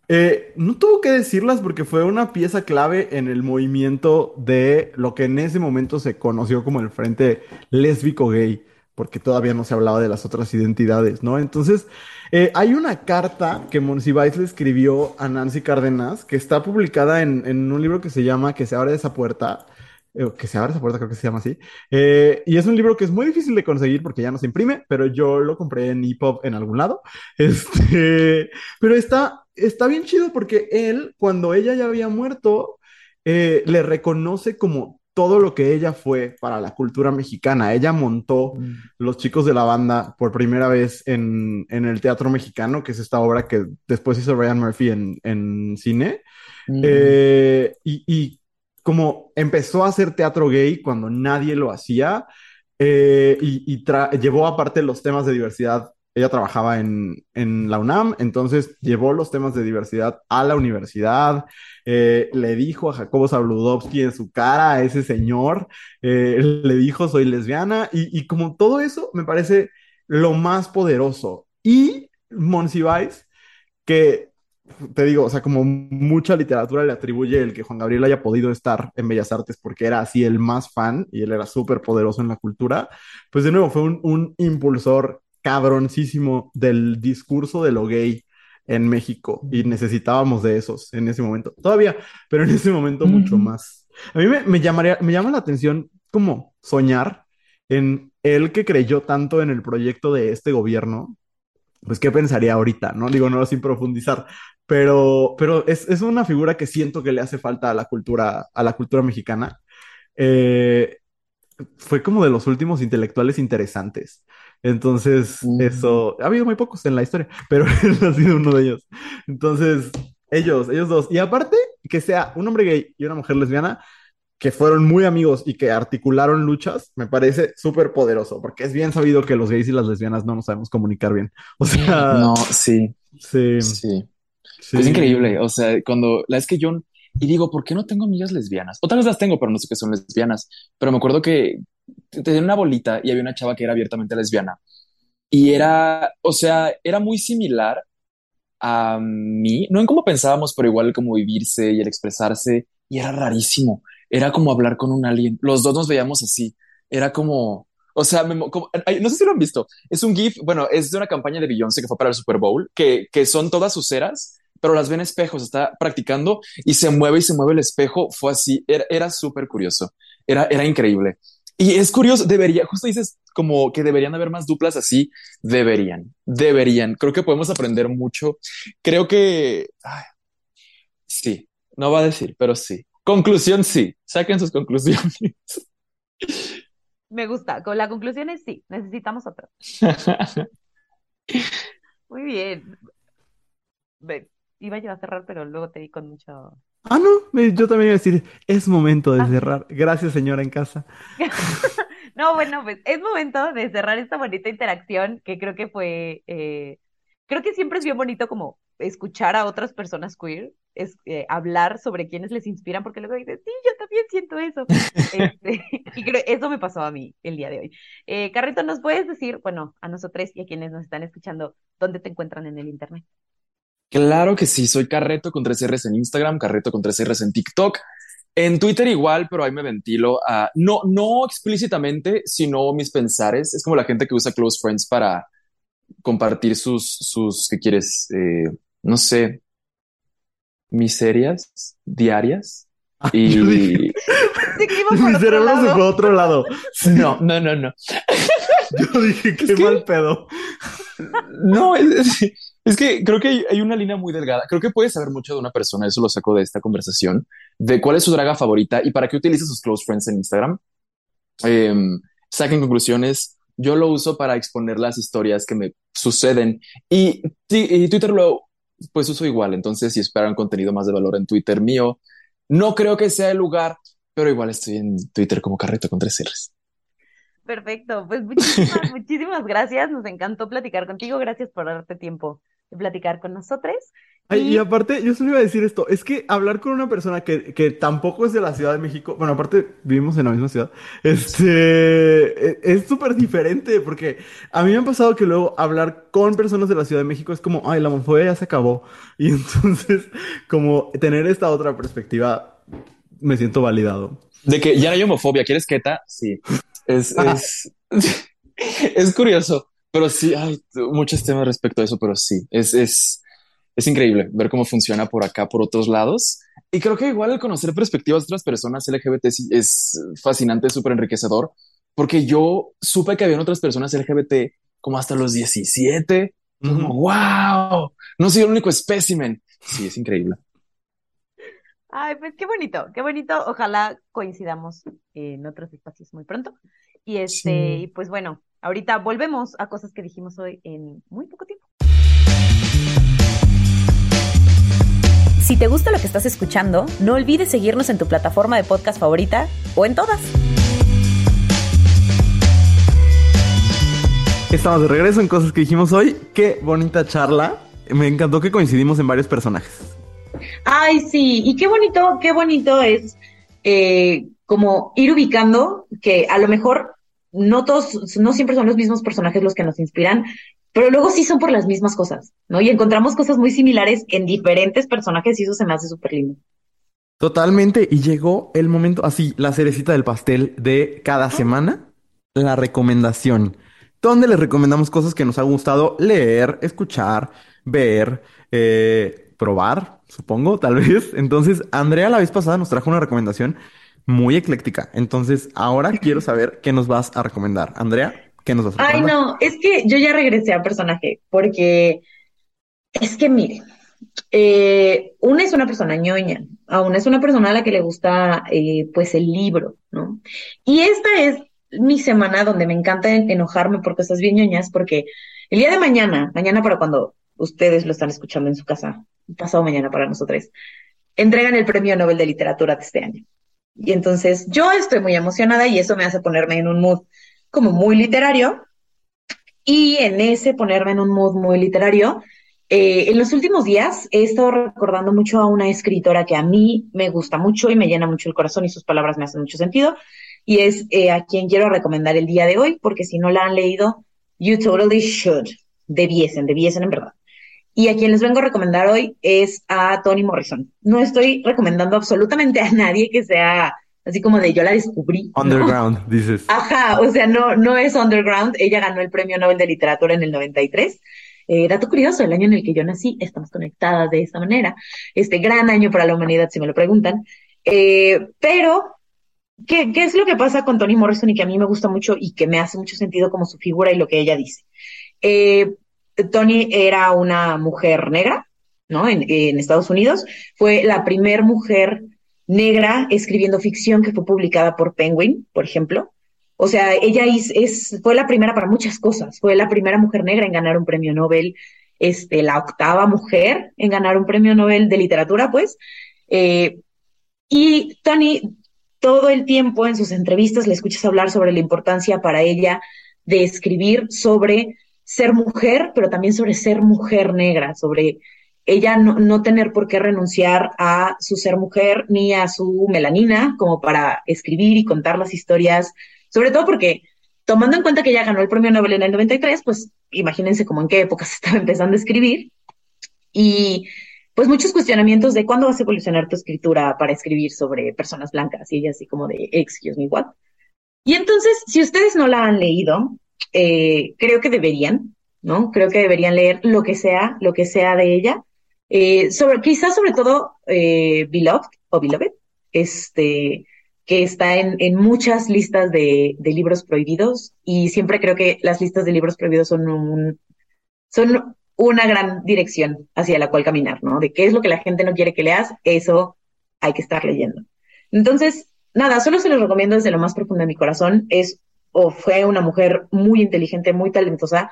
eh, no tuvo que decirlas porque fue una pieza clave en el movimiento de lo que en ese momento se conoció como el Frente Lésbico Gay, porque todavía no se hablaba de las otras identidades, ¿no? Entonces, eh, hay una carta que Monsiváis le escribió a Nancy Cárdenas que está publicada en, en un libro que se llama Que se abre esa puerta. eh, Que se abre esa puerta, creo que se llama así. Eh, y es un libro que es muy difícil de conseguir porque ya no se imprime, pero yo lo compré en EPUB en algún lado. *laughs* Este, pero está, está bien chido porque él, cuando ella ya había muerto, eh, le reconoce como todo lo que ella fue para la cultura mexicana. Ella montó Los Chicos de la Banda por primera vez en, en el Teatro Mexicano, que es esta obra que después hizo Ryan Murphy en, en cine. Mm. Eh, y, y como empezó a hacer teatro gay cuando nadie lo hacía, eh, y, llevó aparte los temas de diversidad. Ella trabajaba en, en la UNAM, entonces llevó los temas de diversidad a la universidad. eh, le dijo a Jacobo Zabludovsky en su cara a ese señor, eh, le dijo soy lesbiana, y, y como todo eso me parece lo más poderoso. Y Monsiváis, que te digo, o sea, como mucha literatura le atribuye el que Juan Gabriel haya podido estar en Bellas Artes porque era así el más fan y él era súper poderoso en la cultura, pues de nuevo fue un, un impulsor cabroncísimo del discurso de lo gay en México y necesitábamos de esos en ese momento. Todavía, pero en ese momento mucho más. A mí me, me llamaría, me llama la atención como soñar en él que creyó tanto en el proyecto de este gobierno pues, ¿qué pensaría ahorita? No digo, no sin profundizar, pero, pero es, es una figura que siento que le hace falta a la cultura, a la cultura mexicana. Eh, fue como de los últimos intelectuales interesantes. Entonces, Mm. eso, ha habido muy pocos en la historia, *laughs* pero él ha sido uno de ellos. Entonces, ellos, ellos dos. Y aparte, que sea un hombre gay y una mujer lesbiana, que fueron muy amigos y que articularon luchas, me parece súper poderoso, porque es bien sabido que los gays y las lesbianas no nos sabemos comunicar bien. *laughs* O sea, No, sí, sí, sí. sí. Es increíble. O sea, cuando la es que yo y digo, ¿por qué no tengo amigas lesbianas? O tal vez las tengo, pero no sé qué son lesbianas. Pero me acuerdo que tenía una bolita y había una chava que era abiertamente lesbiana. Y era, o sea, era muy similar a mí, no en cómo pensábamos, pero igual como vivirse y el expresarse. Y era rarísimo. Era como hablar con un alien. Los dos nos veíamos así. Era como, o sea, me mo- como- no sé si lo han visto. Es un GIF, bueno, es de una campaña de Beyoncé que fue para el Super Bowl, que, que son todas sus ceras, pero las ven espejos, está practicando y se mueve y se mueve el espejo. Fue así, era, era súper curioso, era, era increíble. Y es curioso, debería, justo dices como que deberían haber más duplas así, deberían, deberían. Creo que podemos aprender mucho. Creo que, ay, sí, no va a decir, pero sí. Conclusión, sí. Saquen sus conclusiones. Me gusta. Con la conclusión es sí, necesitamos otro. *laughs* Muy bien. Iba yo a cerrar, pero luego te di con mucho. Ah, no, yo también iba a decir, es momento de Ah. cerrar. Gracias, señora en casa. *laughs* No, bueno, pues es momento de cerrar esta bonita interacción que creo que fue, eh, creo que siempre es bien bonito como escuchar a otras personas queer, es, eh, hablar sobre quienes les inspiran, porque luego dices, sí, yo también siento eso. *laughs* Este, *laughs* y creo, eso me pasó a mí el día de hoy. Eh, Carrito, ¿nos puedes decir, bueno, a nosotros y a quienes nos están escuchando, dónde te encuentran en el internet? Claro que sí, soy Carreto con tres R's en Instagram, Carreto con tres R's en TikTok. En Twitter igual, pero ahí me ventilo a, no, no explícitamente, sino mis pensares. Es como la gente que usa Close Friends para compartir sus, sus, ¿qué quieres? Eh, no sé, miserias diarias. Y Yo dije- *laughs* Mi otro cerebro se lado. fue a otro lado. *laughs* no, no, no, no. Yo dije, qué Es que- mal pedo. No, es, es- es que creo que hay, una línea muy delgada. Creo que puedes saber mucho de una persona, eso lo saco de esta conversación, de cuál es su draga favorita y para qué utiliza sus close friends en Instagram. Em, saquen conclusiones. Yo lo uso para exponer las historias que me suceden y, y Twitter lo pues uso igual. Entonces, si esperan contenido más de valor en Twitter mío, no creo que sea el lugar, pero igual estoy en Twitter como Carreto con tres R's. Perfecto, pues muchísimas, *laughs* muchísimas gracias. Nos encantó platicar contigo. Gracias por darte tiempo de platicar con nosotros. Ay, Y- y aparte, yo solo iba a decir esto, es que hablar con una persona que, que tampoco es de la Ciudad de México, bueno, aparte vivimos en la misma ciudad, este, e- es súper diferente, porque a mí me ha pasado que luego hablar con personas de la Ciudad de México es como, ay, la homofobia ya se acabó, *laughs* y entonces, como tener esta otra perspectiva, me siento validado. De que ya no hay homofobia, ¿quieres queta? Sí. Es, es, *laughs* es curioso, pero sí, hay muchos temas respecto a eso, pero sí, es, es, es increíble ver cómo funciona por acá, por otros lados. Y creo que igual el conocer perspectivas de otras personas LGBT es fascinante, súper enriquecedor, porque yo supe que habían otras personas LGBT como hasta los 17. Como, Ujú. wow, no soy el único espécimen. Sí, es increíble. Ay, pues qué bonito, qué bonito. Ojalá coincidamos en otros espacios muy pronto. Y este, Sí. y pues bueno, ahorita volvemos a cosas que dijimos hoy en muy poco tiempo. Si te gusta lo que estás escuchando, no olvides seguirnos en tu plataforma de podcast favorita o en todas. Estamos de regreso en cosas que dijimos hoy, qué bonita charla, me encantó que coincidimos en varios personajes. Ay, sí, y qué bonito, qué bonito es eh, como ir ubicando que a lo mejor no todos, no siempre son los mismos personajes los que nos inspiran, pero luego sí son por las mismas cosas, ¿no? Y encontramos cosas muy similares en diferentes personajes y eso se me hace súper lindo. Totalmente, y llegó el momento, así, la cerecita del pastel de cada semana, la recomendación, donde les recomendamos cosas que nos ha gustado leer, escuchar, ver, eh, probar, supongo, tal *laughs* vez. Entonces, Andrea la vez pasada nos trajo una recomendación muy ecléctica. Entonces, ahora quiero saber qué nos vas a recomendar. Andrea. ¿Qué nos vas a Ay, recomendar? no, es que yo ya regresé a personaje, porque es que mire, eh, una es una persona ñoña, a una es una persona a la que le gusta eh, pues el libro, ¿no? Y esta es mi semana donde me encanta en- enojarme por cosas bien ñoñas, porque el día de mañana, mañana para cuando ustedes lo están escuchando en su casa, pasado mañana para nosotros, entregan el Premio Nobel de Literatura de este año. Y entonces yo estoy muy emocionada y eso me hace ponerme en un mood como muy literario. Y en ese ponerme en un mood muy literario, eh, en los últimos días he estado recordando mucho a una escritora que a mí me gusta mucho y me llena mucho el corazón y sus palabras me hacen mucho sentido. Y es eh, a quien quiero recomendar el día de hoy, porque si no la han leído, you totally should. Debiesen, debiesen en verdad. Y a quien les vengo a recomendar hoy es a Toni Morrison. No estoy recomendando absolutamente a nadie que sea así como de yo la descubrí. ¿no? Underground, dices. Ajá, o sea, no, no es underground. Ella ganó el Premio Nobel de Literatura en el 93. Eh, dato curioso, el año en el que yo nací, estamos conectadas de esa manera. Este gran año para la humanidad, si me lo preguntan. Eh, pero, ¿qué, ¿qué es lo que pasa con Toni Morrison y que a mí me gusta mucho y que me hace mucho sentido como su figura y lo que ella dice? Eh, Toni era una mujer negra, ¿no? En, Estados Unidos. Fue la primer mujer negra escribiendo ficción que fue publicada por Penguin, por ejemplo. O sea, ella es, fue la primera para muchas cosas. Fue la primera mujer negra en ganar un premio Nobel, este, la octava mujer en ganar un premio Nobel de literatura, pues. Eh, y Toni, todo el tiempo en sus entrevistas le escuchas hablar sobre la importancia para ella de escribir sobre ser mujer, pero también sobre ser mujer negra, sobre ella no, no, tener por qué renunciar a su ser mujer ni a su melanina como para escribir y contar las historias, sobre todo porque tomando en cuenta que ella ganó el premio Nobel en el 93, pues imagínense como en qué época se estaba empezando a escribir y pues muchos cuestionamientos de cuándo vas a evolucionar tu escritura para escribir sobre personas blancas y ella así como de excuse me what. Y entonces, si ustedes no la han leído, eh, creo que deberían, ¿no? Creo que deberían leer lo que sea, lo que sea de ella. Eh, sobre, quizás sobre todo eh, Beloved o Beloved, este, que está en, en muchas listas de, de, libros prohibidos y siempre creo que las listas de libros prohibidos son un, son una gran dirección hacia la cual caminar, ¿no? De qué es lo que la gente no quiere que leas, eso hay que estar leyendo. Entonces, nada, solo se los recomiendo desde lo más profundo de mi corazón. Es o fue una mujer muy inteligente, muy talentosa,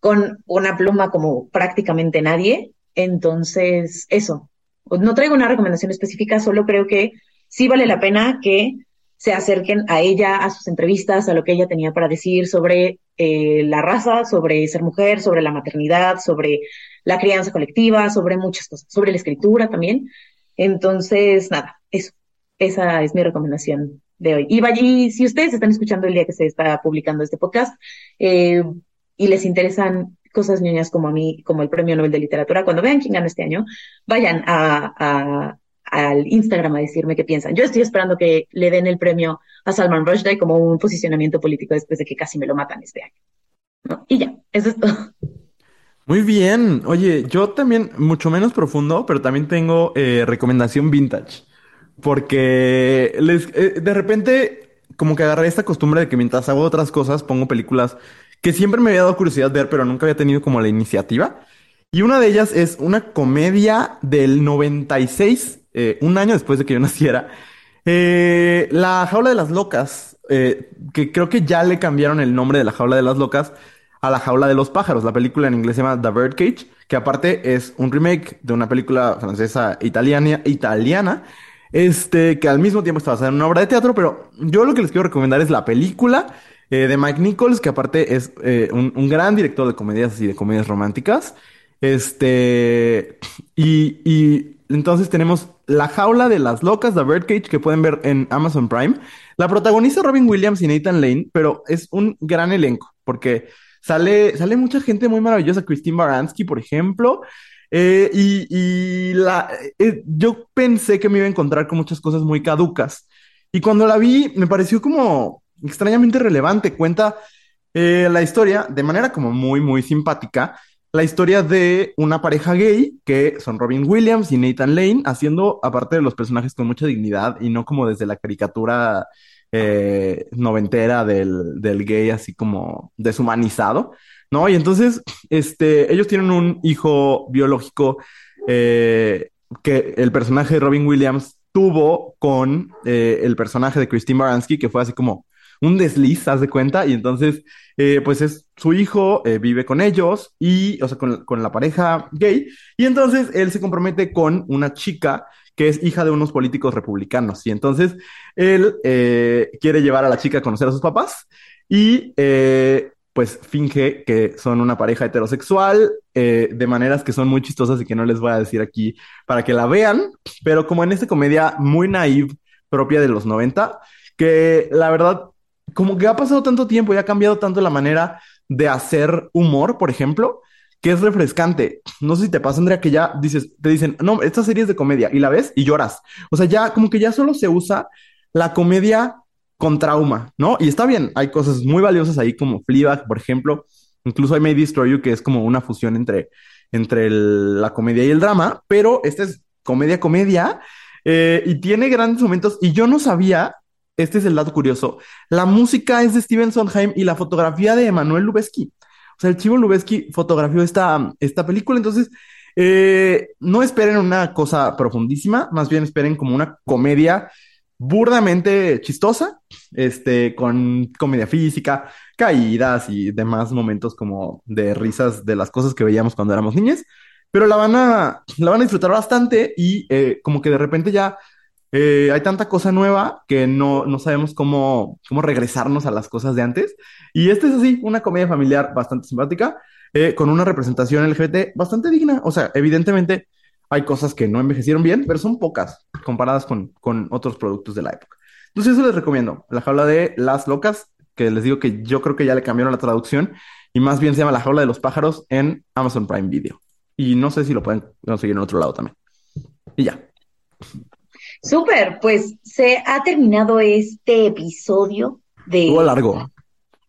con una pluma como prácticamente nadie. Entonces, eso. No traigo una recomendación específica, solo creo que sí vale la pena que se acerquen a ella, a sus entrevistas, a lo que ella tenía para decir sobre eh, la raza, sobre ser mujer, sobre la maternidad, sobre la crianza colectiva, sobre muchas cosas, sobre la escritura también. Entonces, nada, eso. Esa es mi recomendación de hoy. Y, si ustedes están escuchando el día que se está publicando este podcast eh, y les interesan cosas ñoñas como a mí, como el Premio Nobel de Literatura, cuando vean quién ganó este año, vayan al Instagram a decirme qué piensan. Yo estoy esperando que le den el premio a Salman Rushdie como un posicionamiento político después de que casi me lo matan este año. Y ya, eso es todo. Muy bien. Oye, yo también, mucho menos profundo, pero también tengo eh, recomendación vintage. Porque les, eh, de repente, como que agarré esta costumbre de que mientras hago otras cosas, pongo películas que siempre me había dado curiosidad ver, pero nunca había tenido como la iniciativa. Y una de ellas es una comedia del 96, eh, un año después de que yo *laughs* naciera. Eh, la Jaula de las Locas, eh, que creo que ya le cambiaron el nombre de la Jaula de las Locas a la Jaula de los Pájaros. La película en inglés se llama The Birdcage, que aparte es un remake de una película francesa italiana, italiana este, que al mismo tiempo está basada en una obra de teatro, pero yo lo que les quiero recomendar es la película eh, de Mike Nichols, que aparte es eh, un, gran director de comedias y de comedias románticas. Este, y, y entonces tenemos La Jaula de las Locas, The Birdcage, que pueden ver en Amazon Prime. La protagonista Robin Williams y Nathan Lane, pero es un gran elenco, porque sale, sale mucha gente muy maravillosa, Christine Baranski, por ejemplo. Eh, y, eh, yo pensé que me iba a encontrar con muchas cosas muy caducas. Y cuando la vi, me pareció como extrañamente relevante. Cuenta eh, la historia de manera como muy, muy simpática. La historia de una pareja gay que son Robin Williams y Nathan Lane, haciendo aparte de los personajes con mucha dignidad y no como desde la caricatura noventera del, del gay, así como deshumanizado, ¿no? Y entonces, este, ellos tienen un hijo biológico eh, que el personaje de Robin Williams tuvo con eh, el personaje de Christine Baranski, que fue así como un desliz, haz de cuenta, y entonces, eh, pues es su hijo, vive con ellos, y, o sea, con, con la pareja gay, y entonces él se compromete con una chica que es hija de unos políticos republicanos, y entonces él quiere llevar a la chica a conocer a sus papás, y pues finge que son una pareja heterosexual eh, de maneras que son muy chistosas y que no les voy a decir aquí para que la vean, pero como en esta comedia muy naive propia de los 90, que la verdad, como que ha pasado tanto tiempo y ha cambiado tanto la manera de hacer humor, por ejemplo, que es refrescante. No sé si te pasa, Andrea, que ya dices, te dicen, no, esta serie es de comedia y la ves y lloras. O sea, ya como que ya solo se usa la comedia con trauma, ¿no? Y está bien, hay cosas muy valiosas ahí como Fleabag, por ejemplo. Incluso hay May Destroy You, que es como una fusión entre, entre el- la comedia y el drama, pero esta es comedia, comedia, eh, y tiene grandes momentos. Y yo no sabía, este es el dato curioso, la música es de Steven Sondheim y la fotografía de Emanuel Lubezki. O sea, el Chivo Lubezki fotografió esta, esta película, entonces eh, no esperen una cosa profundísima, más bien esperen como una comedia burdamente chistosa, este, con comedia física, caídas y demás momentos como de risas de las cosas que veíamos cuando éramos niños, pero la van a, la van a disfrutar bastante y eh, como que de repente ya eh, hay tanta cosa nueva que no, no sabemos cómo, cómo regresarnos a las cosas de antes. Y esta es así, una comedia familiar bastante simpática, eh, con una representación LGBT bastante digna. O sea, evidentemente hay cosas que no envejecieron bien, pero son pocas comparadas con, con otros productos de la época. Entonces eso les recomiendo. La jaula de las locas, que les digo que yo creo que ya le cambiaron la traducción y más bien se llama La jaula de los pájaros en Amazon Prime Video. Y no sé si lo pueden conseguir en otro lado también. Y ya. Súper, pues se ha terminado este episodio de Estuvo largo.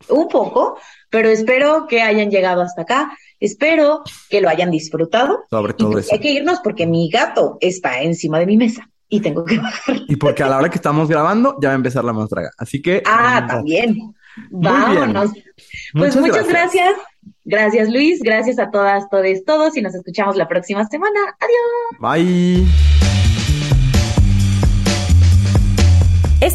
un poco, pero espero que hayan llegado hasta acá. Espero que lo hayan disfrutado. Sobre todo pues eso. hay que irnos porque mi gato está encima de mi mesa y tengo que bajar. Y porque a la hora que estamos grabando ya va a empezar la más draga. Así que. Ah, también. Muy Vámonos. bien. Pues muchas gracias. Gracias, Luis. Gracias a todas, todos, todos. Y nos escuchamos la próxima semana. Adiós. Bye.